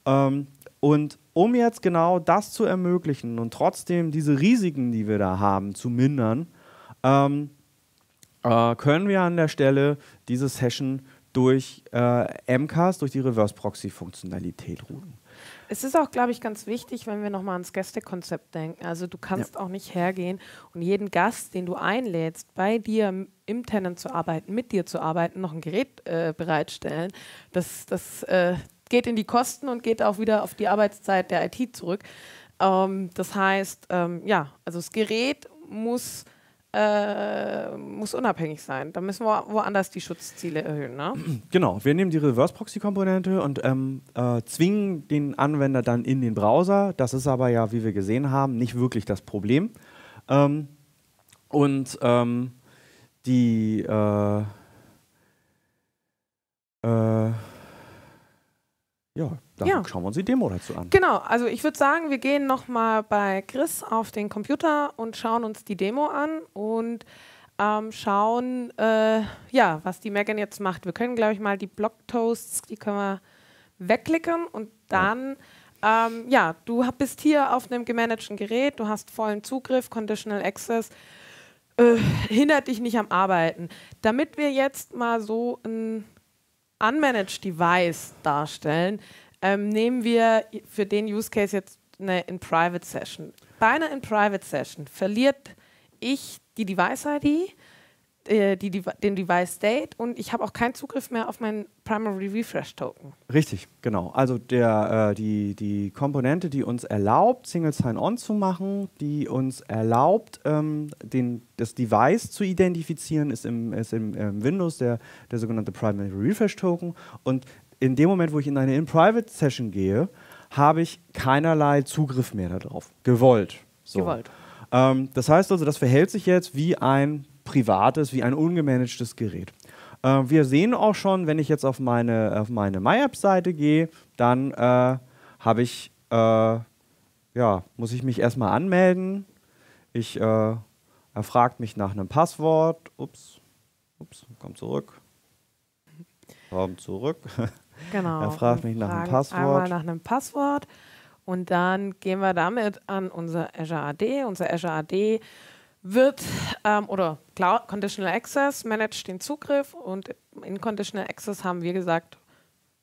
Ähm, und um jetzt genau das zu ermöglichen und trotzdem diese Risiken, die wir da haben, zu mindern, ähm, äh, können wir an der Stelle diese Session durch äh, MCAS, durch die Reverse-Proxy-Funktionalität routen. Es ist auch, glaube ich, ganz wichtig, wenn wir nochmal ans Gästekonzept denken. Also du kannst ja. auch nicht hergehen und jeden Gast, den du einlädst, bei dir im Tenant zu arbeiten, mit dir zu arbeiten, noch ein Gerät äh, bereitstellen. Das, das, äh, geht in die Kosten und geht auch wieder auf die Arbeitszeit der IT zurück. Ähm, das heißt, ähm, ja, also das Gerät muss, äh, muss unabhängig sein. Da müssen wir woanders die Schutzziele erhöhen. Ne? (clears throat) Genau, wir nehmen die Reverse-Proxy-Komponente und ähm, äh, zwingen den Anwender dann in den Browser. Das ist aber ja, wie wir gesehen haben, nicht wirklich das Problem. Ähm, und ähm, die äh, äh, ja, dann ja. schauen wir uns die Demo dazu an. Genau, also ich würde sagen, wir gehen nochmal bei Chris auf den Computer und schauen uns die Demo an und ähm, schauen, äh, ja, was die Megan jetzt macht. Wir können, glaube ich, mal die Blogtoasts, die können wir wegklicken und dann, ja, ähm, ja du bist hier auf einem gemanagten Gerät, du hast vollen Zugriff, Conditional Access, äh, hindert dich nicht am Arbeiten. Damit wir jetzt mal so ein Unmanaged Device darstellen, ähm, nehmen wir für den Use Case jetzt eine In-Private Session. Bei einer In-Private Session verliert ich die Device-ID, äh, die, die, den Device State und ich habe auch keinen Zugriff mehr auf meinen Primary Refresh Token. Richtig, genau. Also der, äh, die, die Komponente, die uns erlaubt, Single Sign-On zu machen, die uns erlaubt, ähm, den, das Device zu identifizieren, ist im, ist im ähm, Windows der, der sogenannte Primary Refresh Token. Und in dem Moment, wo ich in eine In-Private Session gehe, habe ich keinerlei Zugriff mehr darauf. Gewollt. So. Gewollt. Ähm, das heißt also, das verhält sich jetzt wie ein privates, wie ein ungemanagtes Gerät. Äh, wir sehen auch schon, wenn ich jetzt auf meine, auf meine MyApp-Seite gehe, dann äh, habe ich, äh, ja, muss ich mich erstmal anmelden. Ich, äh, er fragt mich nach einem Passwort. Ups, ups, komm zurück. Komm zurück. (laughs) Genau. er fragt mich nach einem Passwort. Einmal nach einem Passwort. Und dann gehen wir damit an unser Azure AD. Unser Azure AD wird ähm, oder Cloud Conditional Access managt den Zugriff und in Conditional Access haben wir gesagt,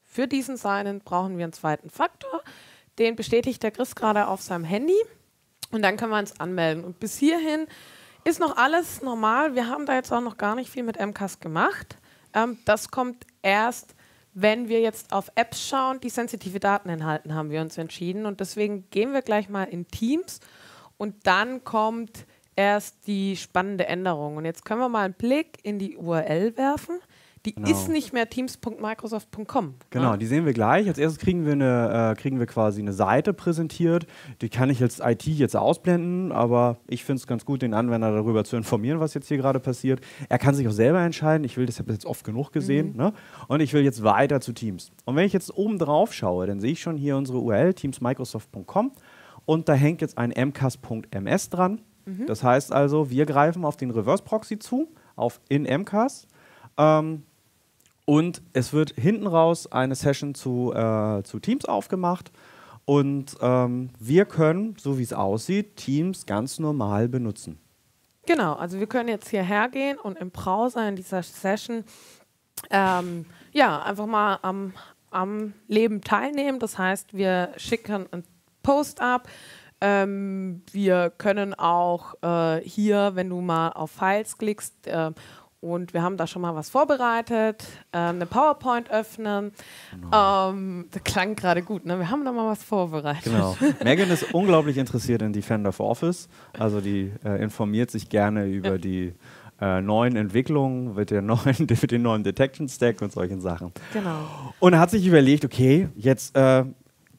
für diesen Sign-in brauchen wir einen zweiten Faktor. Den bestätigt der Chris gerade auf seinem Handy und dann können wir uns anmelden. Und bis hierhin ist noch alles normal. Wir haben da jetzt auch noch gar nicht viel mit MCAS gemacht. Ähm, das kommt erst, wenn wir jetzt auf Apps schauen, die sensitive Daten enthalten, haben wir uns entschieden. Und deswegen gehen wir gleich mal in Teams und dann kommt erst die spannende Änderung. Und jetzt können wir mal einen Blick in die URL werfen. Die genau. ist nicht mehr teams.microsoft.com. Genau, ja. die sehen wir gleich. Als erstes kriegen wir, eine, äh, kriegen wir quasi eine Seite präsentiert. Die kann ich als IT jetzt ausblenden, aber ich finde es ganz gut, den Anwender darüber zu informieren, was jetzt hier gerade passiert. Er kann sich auch selber entscheiden. Ich will, das habe ich jetzt oft genug gesehen. Mhm. Ne? Und ich will jetzt weiter zu Teams. Und wenn ich jetzt oben drauf schaue, dann sehe ich schon hier unsere URL, teamsmicrosoft.com. Und da hängt jetzt ein mcas.ms dran. Mhm. Das heißt also, wir greifen auf den Reverse Proxy zu, auf in MCAS. Ähm, und es wird hinten raus eine Session zu, äh, zu Teams aufgemacht. Und ähm, wir können, so wie es aussieht, Teams ganz normal benutzen. Genau, also wir können jetzt hierher gehen und im Browser in dieser Session ähm, ja, einfach mal am, am Leben teilnehmen. Das heißt, wir schicken einen Post ab, ähm, wir können auch äh, hier, wenn du mal auf Files klickst, äh, und wir haben da schon mal was vorbereitet, äh, eine PowerPoint öffnen. Genau. Ähm, das klang gerade gut, ne? Wir haben da mal was vorbereitet. Genau. (laughs) Megan ist unglaublich interessiert in Defender for Office. Also die äh, informiert sich gerne über ja. die äh, neuen Entwicklungen mit, der (laughs) neuen, mit dem neuen Detection Stack und solchen Sachen. Genau. Und hat sich überlegt, okay, jetzt äh,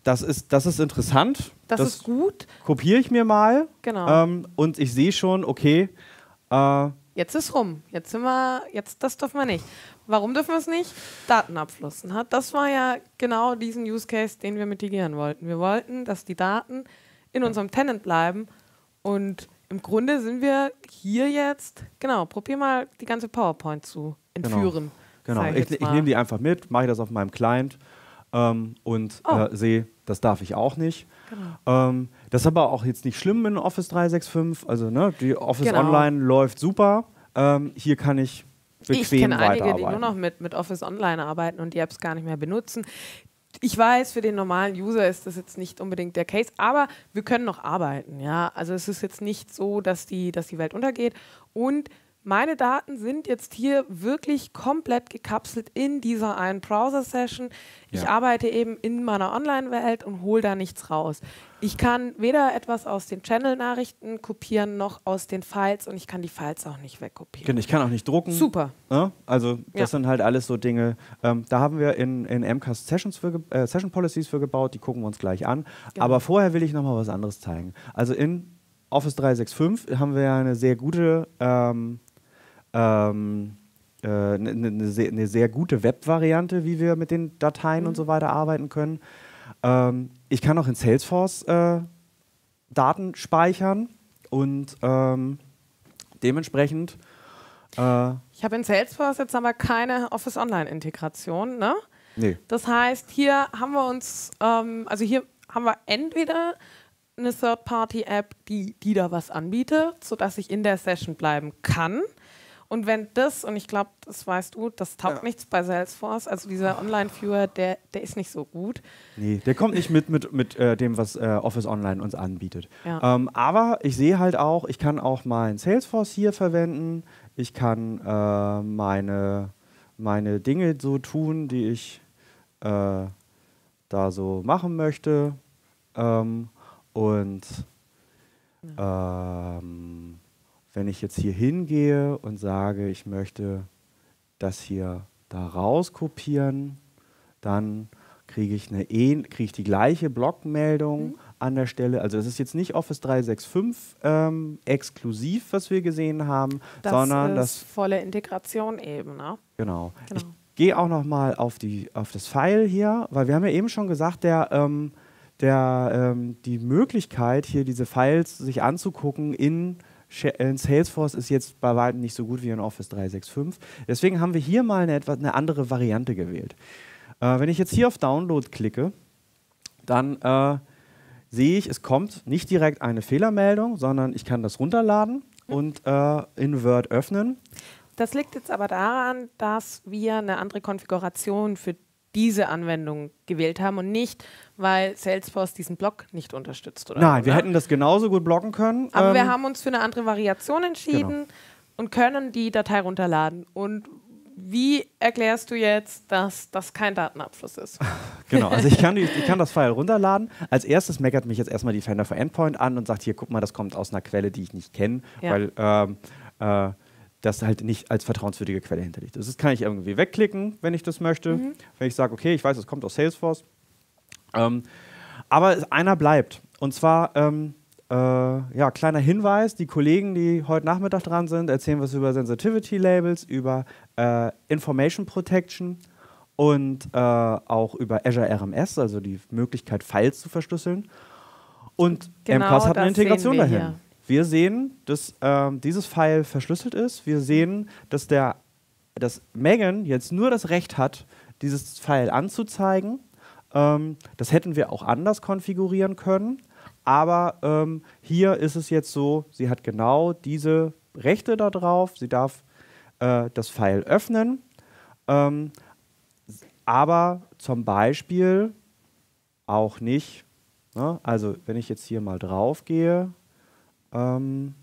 das ist, das ist interessant. Das, das ist gut. Kopiere ich mir mal. Genau. Ähm, und ich sehe schon, okay. Äh, jetzt ist rum. Jetzt sind wir, jetzt, das dürfen wir nicht. Warum dürfen wir es nicht? Datenabfluss. Das war ja genau diesen Use Case, den wir mitigieren wollten. Wir wollten, dass die Daten in unserem Tenant bleiben. Und im Grunde sind wir hier jetzt, genau, probier mal die ganze PowerPoint zu entführen. Genau, genau. ich, ich, ich nehme die einfach mit, mache das auf meinem Client ähm, und oh. äh, sehe, das darf ich auch nicht. Genau. Ähm, das ist aber auch jetzt nicht schlimm in Office 365. Also ne, die Office genau. Online läuft super. Ähm, hier kann ich bequem Ich kenne einige, die nur noch mit, mit Office Online arbeiten und die Apps gar nicht mehr benutzen. Ich weiß, für den normalen User ist das jetzt nicht unbedingt der Case, aber wir können noch arbeiten. Ja? Also es ist jetzt nicht so, dass die, dass die Welt untergeht. Und meine Daten sind jetzt hier wirklich komplett gekapselt in dieser einen Browser-Session. Ich Ja. arbeite eben in meiner Online-Welt und hole da nichts raus. Ich kann weder etwas aus den Channel-Nachrichten kopieren, noch aus den Files und ich kann die Files auch nicht wegkopieren. Genau, Ich kann auch nicht drucken. Super. Ne? Also das Ja. sind halt alles so Dinge. Ähm, da haben wir in, in MCAS Sessions für, äh, Session Policies für gebaut. Die gucken wir uns gleich an. Genau. Aber vorher will ich noch mal was anderes zeigen. Also in Office 365 haben wir ja eine sehr gute ähm, ähm, äh, eine, eine, sehr, eine sehr gute Web-Variante, wie wir mit den Dateien Mhm. und so weiter arbeiten können. Ähm, ich kann auch in Salesforce äh, Daten speichern und ähm, dementsprechend äh, Ich habe in Salesforce jetzt aber keine Office Online-Integration. Ne? nee. Das heißt, hier haben wir uns, ähm, also hier haben wir entweder eine Third-Party-App, die, die da was anbietet, sodass ich in der Session bleiben kann. Und wenn das, und ich glaube, das weißt du, das taugt Ja. nichts bei Salesforce, also dieser Online-Viewer, der, der ist nicht so gut. Nee, der kommt nicht mit, mit, mit äh, dem, was äh, Office Online uns anbietet. Ja. Ähm, aber ich sehe halt auch, ich kann auch mein Salesforce hier verwenden. Ich kann äh, meine, meine Dinge so tun, die ich äh, da so machen möchte. Ähm, und ähm, wenn ich jetzt hier hingehe und sage, ich möchte das hier da rauskopieren, dann kriege ich, eine kriege ich die gleiche Blockmeldung an der Stelle. Also es ist jetzt nicht Office 365 ähm, exklusiv, was wir gesehen haben, Das sondern ist das volle Integration eben. Ne? Genau. Genau. Ich gehe auch noch mal auf, die, auf das File hier, weil wir haben ja eben schon gesagt, der, ähm, der, ähm, die Möglichkeit, hier diese Files sich anzugucken in Salesforce ist jetzt bei weitem nicht so gut wie in Office 365. Deswegen haben wir hier mal eine, etwas, eine andere Variante gewählt. Äh, wenn ich jetzt hier auf Download klicke, dann äh, sehe ich, es kommt nicht direkt eine Fehlermeldung, sondern ich kann das runterladen und äh, in Word öffnen. Das liegt jetzt aber daran, dass wir eine andere Konfiguration für diese Anwendung gewählt haben und nicht, weil Salesforce diesen Block nicht unterstützt. Oder Nein, so, wir ne? hätten das genauso gut blocken können. Aber wir ähm, haben uns für eine andere Variation entschieden Genau. und können die Datei runterladen. Und wie erklärst du jetzt, dass das kein Datenabfluss ist? (laughs) Genau, also ich kann, die, ich kann das File runterladen. Als erstes meckert mich jetzt erstmal Defender for Endpoint an und sagt, hier, guck mal, das kommt aus einer Quelle, die ich nicht kenne, Ja. weil ähm, äh, das halt nicht als vertrauenswürdige Quelle hinterlegt ist. Das kann ich irgendwie wegklicken, wenn ich das möchte. Mhm. Wenn ich sage, okay, ich weiß, es kommt aus Salesforce. Ähm, aber einer bleibt. Und zwar, ähm, äh, ja, kleiner Hinweis, die Kollegen, die heute Nachmittag dran sind, erzählen was über Sensitivity Labels, über äh, Information Protection und äh, auch über Azure RMS, also die Möglichkeit, Files zu verschlüsseln. Und Genau MCAS hat eine sehen Integration dahin. hier. Wir sehen, dass ähm, dieses File verschlüsselt ist. Wir sehen, dass, der, dass Megan jetzt nur das Recht hat, dieses File anzuzeigen. Ähm, das hätten wir auch anders konfigurieren können. Aber ähm, hier ist es jetzt so, sie hat genau diese Rechte darauf. Sie darf äh, das File öffnen. Ähm, aber zum Beispiel auch nicht. Ne? Also wenn ich jetzt hier mal drauf gehe, ähm,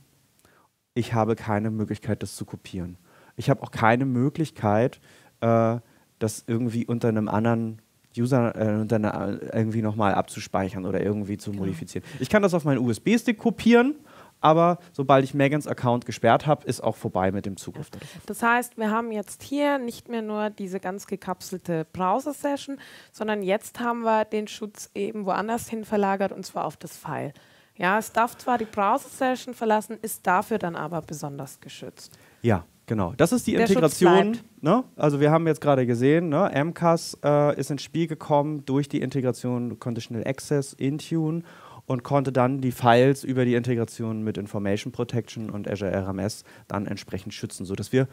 ich habe keine Möglichkeit, das zu kopieren. Ich habe auch keine Möglichkeit, äh, das irgendwie unter einem anderen User äh, unter einer, irgendwie nochmal abzuspeichern oder irgendwie zu modifizieren. Ich kann das auf meinen USB-Stick kopieren, aber sobald ich Megans Account gesperrt habe, ist auch vorbei mit dem Zugriff. darauf. Das heißt, wir haben jetzt hier nicht mehr nur diese ganz gekapselte Browser-Session, sondern jetzt haben wir den Schutz eben woanders hin verlagert und zwar auf das File. Ja, es darf zwar die Browser-Session verlassen, ist dafür dann aber besonders geschützt. Ja, genau. Das ist die Der Integration. Ne? Also wir haben jetzt gerade gesehen, ne? MCAS äh, ist ins Spiel gekommen durch die Integration Conditional Access Intune und konnte dann die Files über die Integration mit Information Protection und Azure RMS dann entsprechend schützen, sodass wir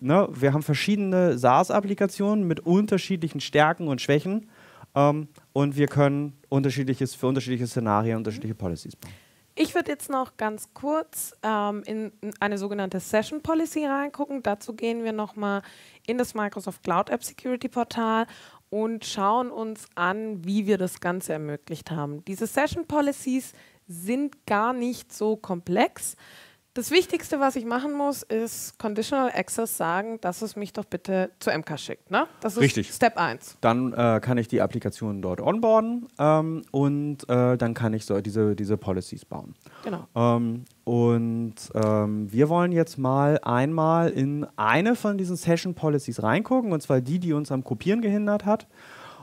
Ne, wir haben verschiedene SaaS-Applikationen mit unterschiedlichen Stärken und Schwächen ähm, und wir können unterschiedliches für unterschiedliche Szenarien unterschiedliche Policies bauen. Ich würde jetzt noch ganz kurz ähm, in, in eine sogenannte Session Policy reingucken. Dazu gehen wir nochmal in das Microsoft Cloud App Security Portal und schauen uns an, wie wir das Ganze ermöglicht haben. Diese Session Policies sind gar nicht so komplex. Das Wichtigste, was ich machen muss, ist Conditional Access sagen, dass es mich doch bitte zu MK schickt. Ne? Das ist Richtig. Step 1. Dann äh, kann ich die Applikation dort onboarden ähm, und äh, dann kann ich so diese, diese Policies bauen. Genau. Ähm, und ähm, wir wollen jetzt mal einmal in eine von diesen Session Policies reingucken, und zwar die, die uns am Kopieren gehindert hat.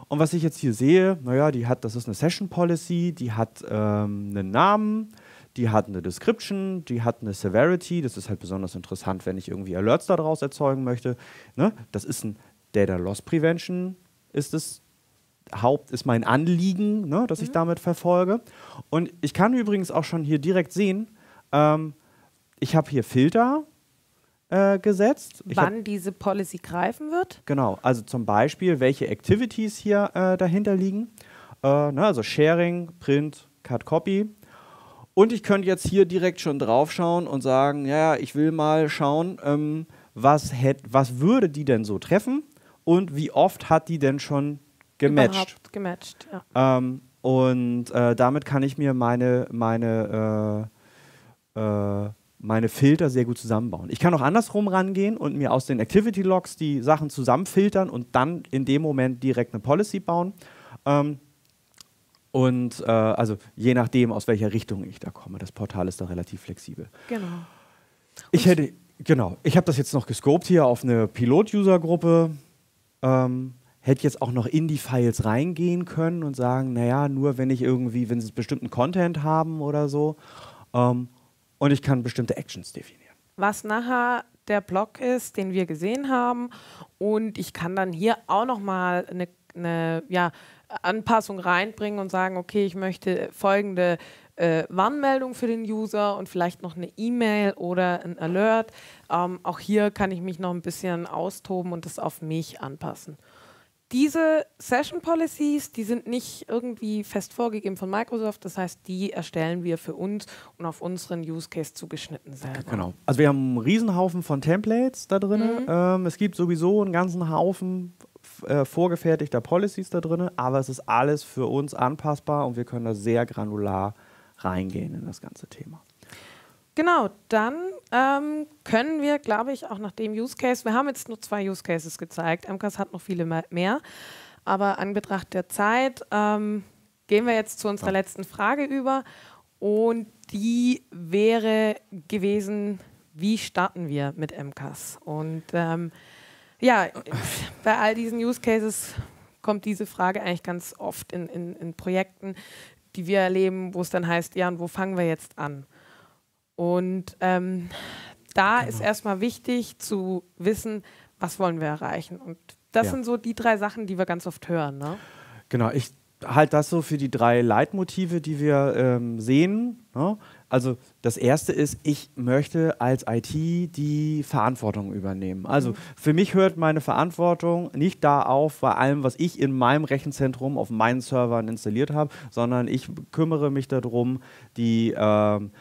Und was ich jetzt hier sehe, naja, die hat, das ist eine Session Policy, die hat ähm, einen Namen, die hat eine Description, die hat eine Severity. Das ist halt besonders interessant, wenn ich irgendwie Alerts daraus erzeugen möchte. Ne? Das ist ein Data Loss Prevention, ist es Haupt ist mein Anliegen, ne, das ich damit verfolge. Und ich kann übrigens auch schon hier direkt sehen, ähm, ich habe hier Filter äh, gesetzt. Ich hab- Wann diese Policy greifen wird? Genau, also zum Beispiel, welche Activities hier äh, dahinter liegen. Äh, ne, also Sharing, Print, Cut, Copy. Und ich könnte jetzt hier direkt schon drauf schauen und sagen, ja, ich will mal schauen, ähm, was, hätt, was würde die denn so treffen und wie oft hat die denn schon gematcht. Überhaupt gematcht, ja. Ähm, und äh, damit kann ich mir meine, meine, äh, äh, meine Filter sehr gut zusammenbauen. Ich kann auch andersrum rangehen und mir aus den Activity Logs die Sachen zusammenfiltern und dann in dem Moment direkt eine Policy bauen. Ähm, und äh, also je nachdem, aus welcher Richtung ich da komme. Das Portal ist da relativ flexibel. Genau. Ich hätte, genau, ich habe das jetzt noch gescoped hier auf eine Pilot-User-Gruppe. Ähm, hätte jetzt auch noch in die Files reingehen können und sagen, naja, nur wenn ich irgendwie, wenn sie bestimmten Content haben oder so. Ähm, und ich kann bestimmte Actions definieren. was nachher der Block ist, den wir gesehen haben. Und ich kann dann hier auch nochmal eine, eine ja, Anpassung reinbringen und sagen, okay, ich möchte folgende äh, Warnmeldung für den User und vielleicht noch eine E-Mail oder ein Alert. Ähm, auch hier kann ich mich noch ein bisschen austoben und das auf mich anpassen. Diese Session Policies, die sind nicht irgendwie fest vorgegeben von Microsoft. Das heißt, die erstellen wir für uns und auf unseren Use Case zugeschnitten selber. Genau. Also wir haben einen Riesenhaufen von Templates da drin. Ähm, es gibt sowieso einen ganzen Haufen äh, vorgefertigter Policies da drin, aber es ist alles für uns anpassbar und wir können da sehr granular reingehen in das ganze Thema. Genau, dann ähm, können wir, glaube ich, auch nach dem Use Case, wir haben jetzt nur zwei Use Cases gezeigt, MCAS hat noch viele me- mehr, aber an Betracht der Zeit ähm, gehen wir jetzt zu unserer letzten Frage über und die wäre gewesen, wie starten wir mit MCAS? Und ähm, ja, bei all diesen Use Cases kommt diese Frage eigentlich ganz oft in, in, in Projekten, die wir erleben, wo es dann heißt, ja, und wo fangen wir jetzt an? Und ähm, da ist erstmal wichtig zu wissen, was wollen wir erreichen. Und das Ja. sind so die drei Sachen, die wir ganz oft hören. Ne? Genau, ich halte das so für die drei Leitmotive, die wir ähm, sehen. Ne? Also das erste ist, ich möchte als IT die Verantwortung übernehmen. Also für mich hört meine Verantwortung nicht da auf bei allem, was ich in meinem Rechenzentrum auf meinen Servern installiert habe, sondern ich kümmere mich darum, die ähm,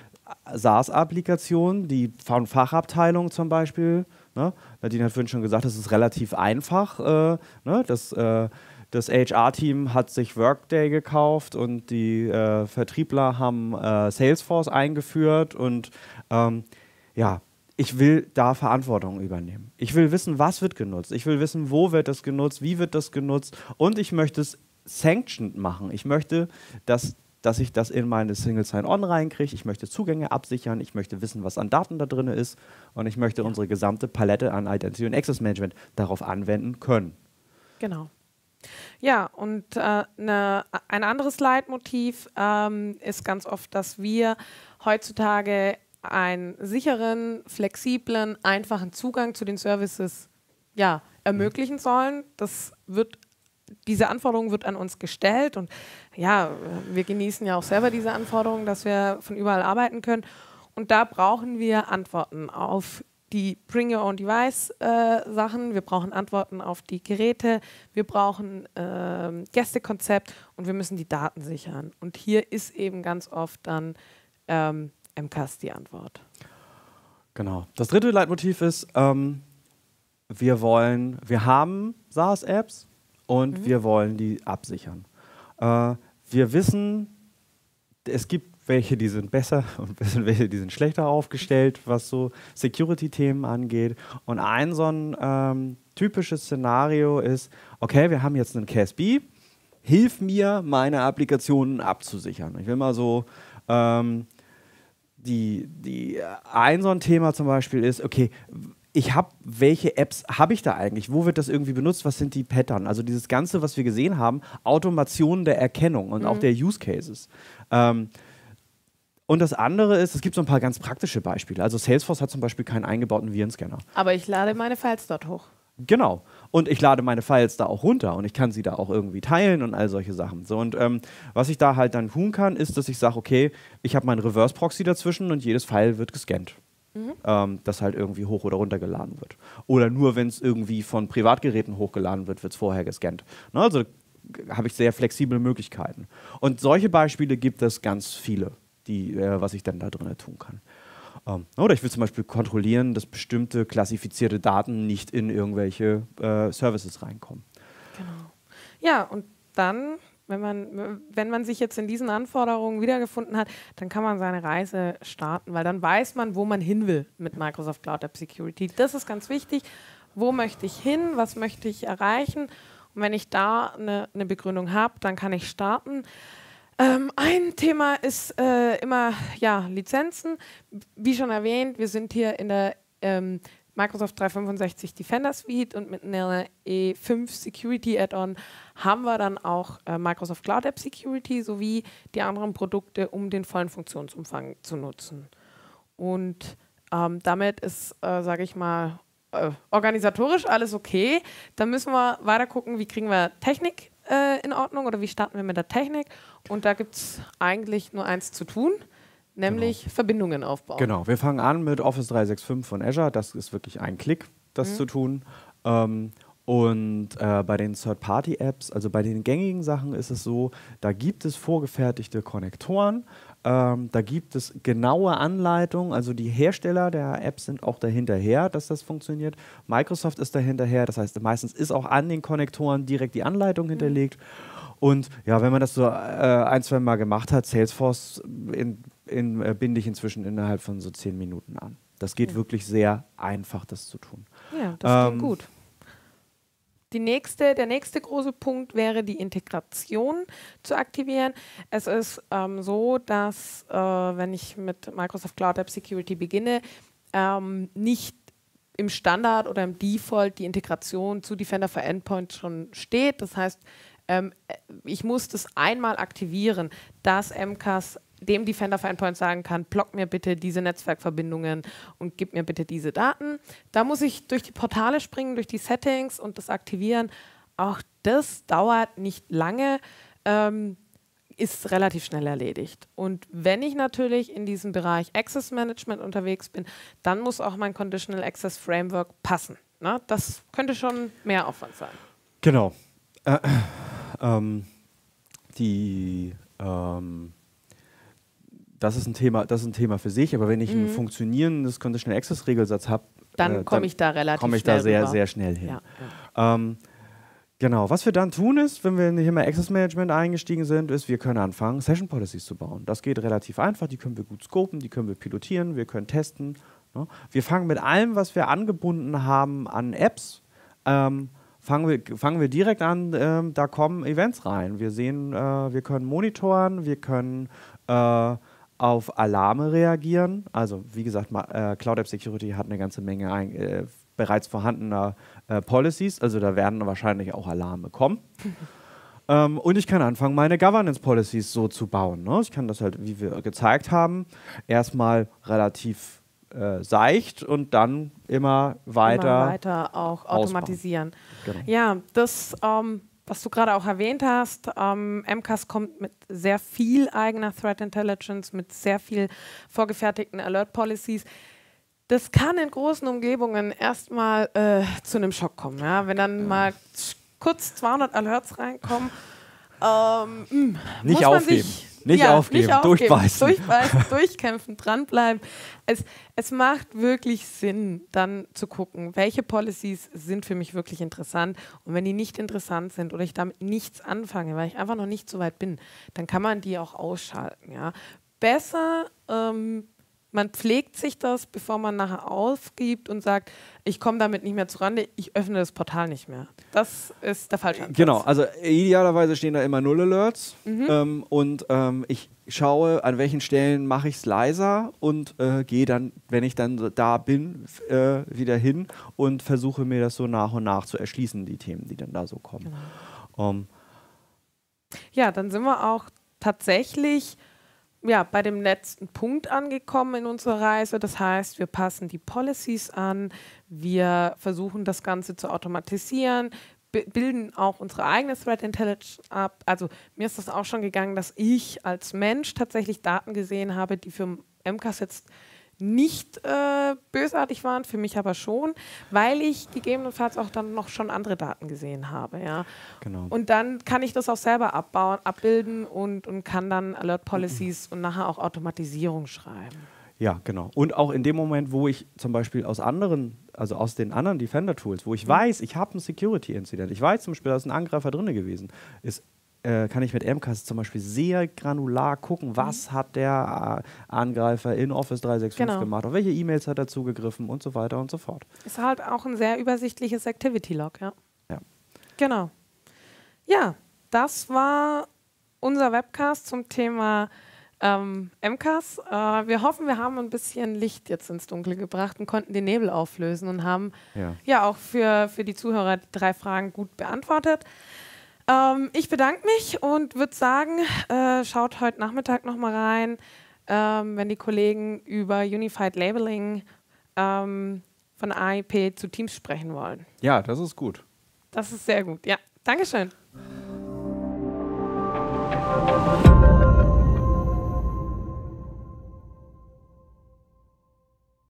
SaaS-Applikation, die und Fachabteilung zum Beispiel. Ne? Nadine hat vorhin schon gesagt, das ist relativ einfach. Äh, ne? das, äh, das HR-Team hat sich Workday gekauft und die äh, Vertriebler haben äh, Salesforce eingeführt und ähm, ja, ich will da Verantwortung übernehmen. Ich will wissen, was wird genutzt. Ich will wissen, wo wird das genutzt, wie wird das genutzt und ich möchte es sanctioned machen. Ich möchte, dass dass ich das in meine Single Sign-On reinkriege. Ich möchte Zugänge absichern. Ich möchte wissen, was an Daten da drin ist. Und ich möchte unsere gesamte Palette an Identity und Access Management darauf anwenden können. Genau. Ja, und äh, ne, ein anderes Leitmotiv ähm, ist ganz oft, dass wir heutzutage einen sicheren, flexiblen, einfachen Zugang zu den Services ja, ermöglichen sollen. Das wird diese Anforderung wird an uns gestellt und ja, wir genießen ja auch selber diese Anforderung, dass wir von überall arbeiten können. Und da brauchen wir Antworten auf die Bring Your Own Device äh, Sachen, wir brauchen Antworten auf die Geräte, wir brauchen ähm, Gästekonzept und wir müssen die Daten sichern. Und hier ist eben ganz oft dann ähm, MCAS die Antwort. Genau. Das dritte Leitmotiv ist, ähm, wir wollen, wir haben SaaS-Apps und wir wollen die absichern. Äh, wir wissen, es gibt welche die sind besser (laughs) und welche die sind schlechter aufgestellt, was so Security-Themen angeht. Und ein so ein ähm, typisches Szenario ist, okay, wir haben jetzt einen CASB, hilf mir, meine Applikationen abzusichern. Ich will mal so, ähm, die, die, ein so ein Thema zum Beispiel ist, okay, ich habe, welche Apps habe ich da eigentlich? Wo wird das irgendwie benutzt? Was sind die Pattern? Also dieses Ganze, was wir gesehen haben, Automation der Erkennung und mhm. auch der Use Cases. Ähm, und das andere ist, es gibt so ein paar ganz praktische Beispiele. Also Salesforce hat zum Beispiel keinen eingebauten Virenscanner. Aber ich lade meine Files dort hoch. Genau. Und ich lade meine Files da auch runter und ich kann sie da auch irgendwie teilen und all solche Sachen. So, und ähm, was ich da halt dann tun kann, ist, dass ich sage, okay, ich habe meinen Reverse-Proxy dazwischen und jedes File wird gescannt. Mhm. Ähm, das halt irgendwie hoch oder runter geladen wird. Oder nur, wenn es irgendwie von Privatgeräten hochgeladen wird, wird es vorher gescannt. Ne, also habe ich sehr flexible Möglichkeiten. Und solche Beispiele gibt es ganz viele, die, äh, was ich dann da drin tun kann. Ähm, oder ich will zum Beispiel kontrollieren, dass bestimmte klassifizierte Daten nicht in irgendwelche äh, Services reinkommen. Genau. Ja, und dann, wenn man, wenn man sich jetzt in diesen Anforderungen wiedergefunden hat, dann kann man seine Reise starten, weil dann weiß man, wo man hin will mit Microsoft Cloud App Security. Das ist ganz wichtig. Wo möchte ich hin? Was möchte ich erreichen? Und wenn ich da eine, eine Begründung habe, dann kann ich starten. Ähm, ein Thema ist äh, immer ja, Lizenzen. Wie schon erwähnt, wir sind hier in der ähm, Microsoft 365 Defender Suite und mit einer E5 Security Add-on haben wir dann auch äh, Microsoft Cloud App Security sowie die anderen Produkte, um den vollen Funktionsumfang zu nutzen. Und ähm, damit ist, äh, sage ich mal, äh, organisatorisch alles okay. Dann müssen wir weiter gucken, wie kriegen wir Technik äh, in Ordnung oder wie starten wir mit der Technik. Und da gibt es eigentlich nur eins zu tun, nämlich genau. Verbindungen aufbauen. Genau, wir fangen an mit Office 365 von Azure. Das ist wirklich ein Klick, das mhm. zu tun. Ähm, und äh, bei den Third-Party-Apps, also bei den gängigen Sachen ist es so, da gibt es vorgefertigte Konnektoren, ähm, da gibt es genaue Anleitungen, also die Hersteller der Apps sind auch dahinterher, dass das funktioniert. Microsoft ist dahinterher, das heißt, meistens ist auch an den Konnektoren direkt die Anleitung mhm. hinterlegt. Und ja, wenn man das so äh, ein, zwei Mal gemacht hat, Salesforce in, in, äh, binde ich inzwischen innerhalb von so zehn Minuten an. Das geht ja. wirklich sehr einfach, das zu tun. Ja, das ähm, gut. Nächste, der nächste große Punkt wäre die Integration zu aktivieren. Es ist ähm, so, dass äh, wenn ich mit Microsoft Cloud App Security beginne, ähm, nicht im Standard oder im Default die Integration zu Defender for Endpoint schon steht. Das heißt, ähm, ich muss das einmal aktivieren, dass MCAS dem Defender for Endpoint sagen kann, block mir bitte diese Netzwerkverbindungen und gib mir bitte diese Daten. Da muss ich durch die Portale springen, durch die Settings und das aktivieren. Auch das dauert nicht lange, ähm, ist relativ schnell erledigt. Und wenn ich natürlich in diesem Bereich Access Management unterwegs bin, dann muss auch mein Conditional Access Framework passen. Na, das könnte schon mehr Aufwand sein. Genau. Äh, ähm, die ähm das ist ein Thema, das ist ein Thema für sich, aber wenn ich mhm. ein funktionierendes Conditional Access Regelsatz habe, dann äh, komme ich da relativ komme ich da sehr, rüber. sehr schnell hin. Ja, ja. Ähm, genau, was wir dann tun ist, wenn wir in Thema Access Management eingestiegen sind, ist, wir können anfangen, Session Policies zu bauen. Das geht relativ einfach, die können wir gut scopen, die können wir pilotieren, wir können testen. Ne? Wir fangen mit allem, was wir angebunden haben an Apps, ähm, fangen wir, fangen wir direkt an, ähm, da kommen Events rein. Wir sehen, äh, wir können monitoren, wir können äh, auf Alarme reagieren. Also wie gesagt, äh, Cloud App Security hat eine ganze Menge ein, äh, bereits vorhandener äh, Policies, also da werden wahrscheinlich auch Alarme kommen. (laughs) ähm, und ich kann anfangen, meine Governance Policies so zu bauen. Ne? Ich kann das halt, wie wir gezeigt haben, erstmal relativ äh, seicht und dann immer weiter, immer weiter auch automatisieren. Genau. Ja, das ähm, was du gerade auch erwähnt hast, ähm, MCAS kommt mit sehr viel eigener Threat Intelligence, mit sehr viel vorgefertigten Alert Policies. Das kann in großen Umgebungen erstmal äh, zu einem Schock kommen. Ja? Wenn dann mal kurz 200 Alerts reinkommen, (laughs) ähm, hm, nicht aufgeben. Sich, nicht, ja, aufgeben, nicht aufgeben, durchbeißen. Durchbeißen, (laughs) durchkämpfen, dranbleiben. Es, es macht wirklich Sinn, dann zu gucken, welche Policies sind für mich wirklich interessant. Und wenn die nicht interessant sind oder ich damit nichts anfange, weil ich einfach noch nicht so weit bin, dann kann man die auch ausschalten. Ja? besser, ähm, man pflegt sich das, bevor man nachher aufgibt und sagt, ich komme damit nicht mehr zurande, ich öffne das Portal nicht mehr. Das ist der falsche Ansatz. Genau, also idealerweise stehen da immer Null-Alerts Mhm. ähm, und ähm, ich schaue, an welchen Stellen mache ich es leiser und äh, gehe dann, wenn ich dann da bin, äh, wieder hin und versuche mir das so nach und nach zu erschließen, die Themen, die dann da so kommen. Genau. Ähm, Ja, dann sind wir auch tatsächlich ja, bei dem letzten Punkt angekommen in unserer Reise. Das heißt, wir passen die Policies an, wir versuchen das Ganze zu automatisieren, bi- bilden auch unsere eigene Threat Intelligence ab. Also mir ist das auch schon gegangen, dass ich als Mensch tatsächlich Daten gesehen habe, die für MCAS jetzt nicht äh, bösartig waren, für mich aber schon, weil ich gegebenenfalls auch dann noch schon andere Daten gesehen habe. Ja. genau. Und dann kann ich das auch selber abbauen, abbilden und, und kann dann Alert Policies und nachher auch Automatisierung schreiben. Ja, genau. Und auch in dem Moment, wo ich zum Beispiel aus anderen, also aus den anderen Defender-Tools, wo ich Mhm. weiß, ich habe einen Security-Incident, ich weiß zum Beispiel, da ist ein Angreifer drin gewesen, ist, äh, kann ich mit MCAS zum Beispiel sehr granular gucken, was hat der äh, Angreifer in Office 365 Mhm. Genau. gemacht, auf welche E-Mails hat er zugegriffen und so weiter und so fort. Ist halt auch ein sehr übersichtliches Activity-Log, ja. Ja. Genau. Ja, das war unser Webcast zum Thema ähm, MCAS. Äh, wir hoffen, wir haben ein bisschen Licht jetzt ins Dunkle gebracht und konnten den Nebel auflösen und haben Ja. ja auch für, für die Zuhörer die drei Fragen gut beantwortet. Ähm, ich bedanke mich und würde sagen, äh, schaut heute Nachmittag nochmal rein, ähm, wenn die Kollegen über Unified Labeling ähm, von AIP zu Teams sprechen wollen. ja, das ist gut. Das ist sehr gut. Ja, Dankeschön.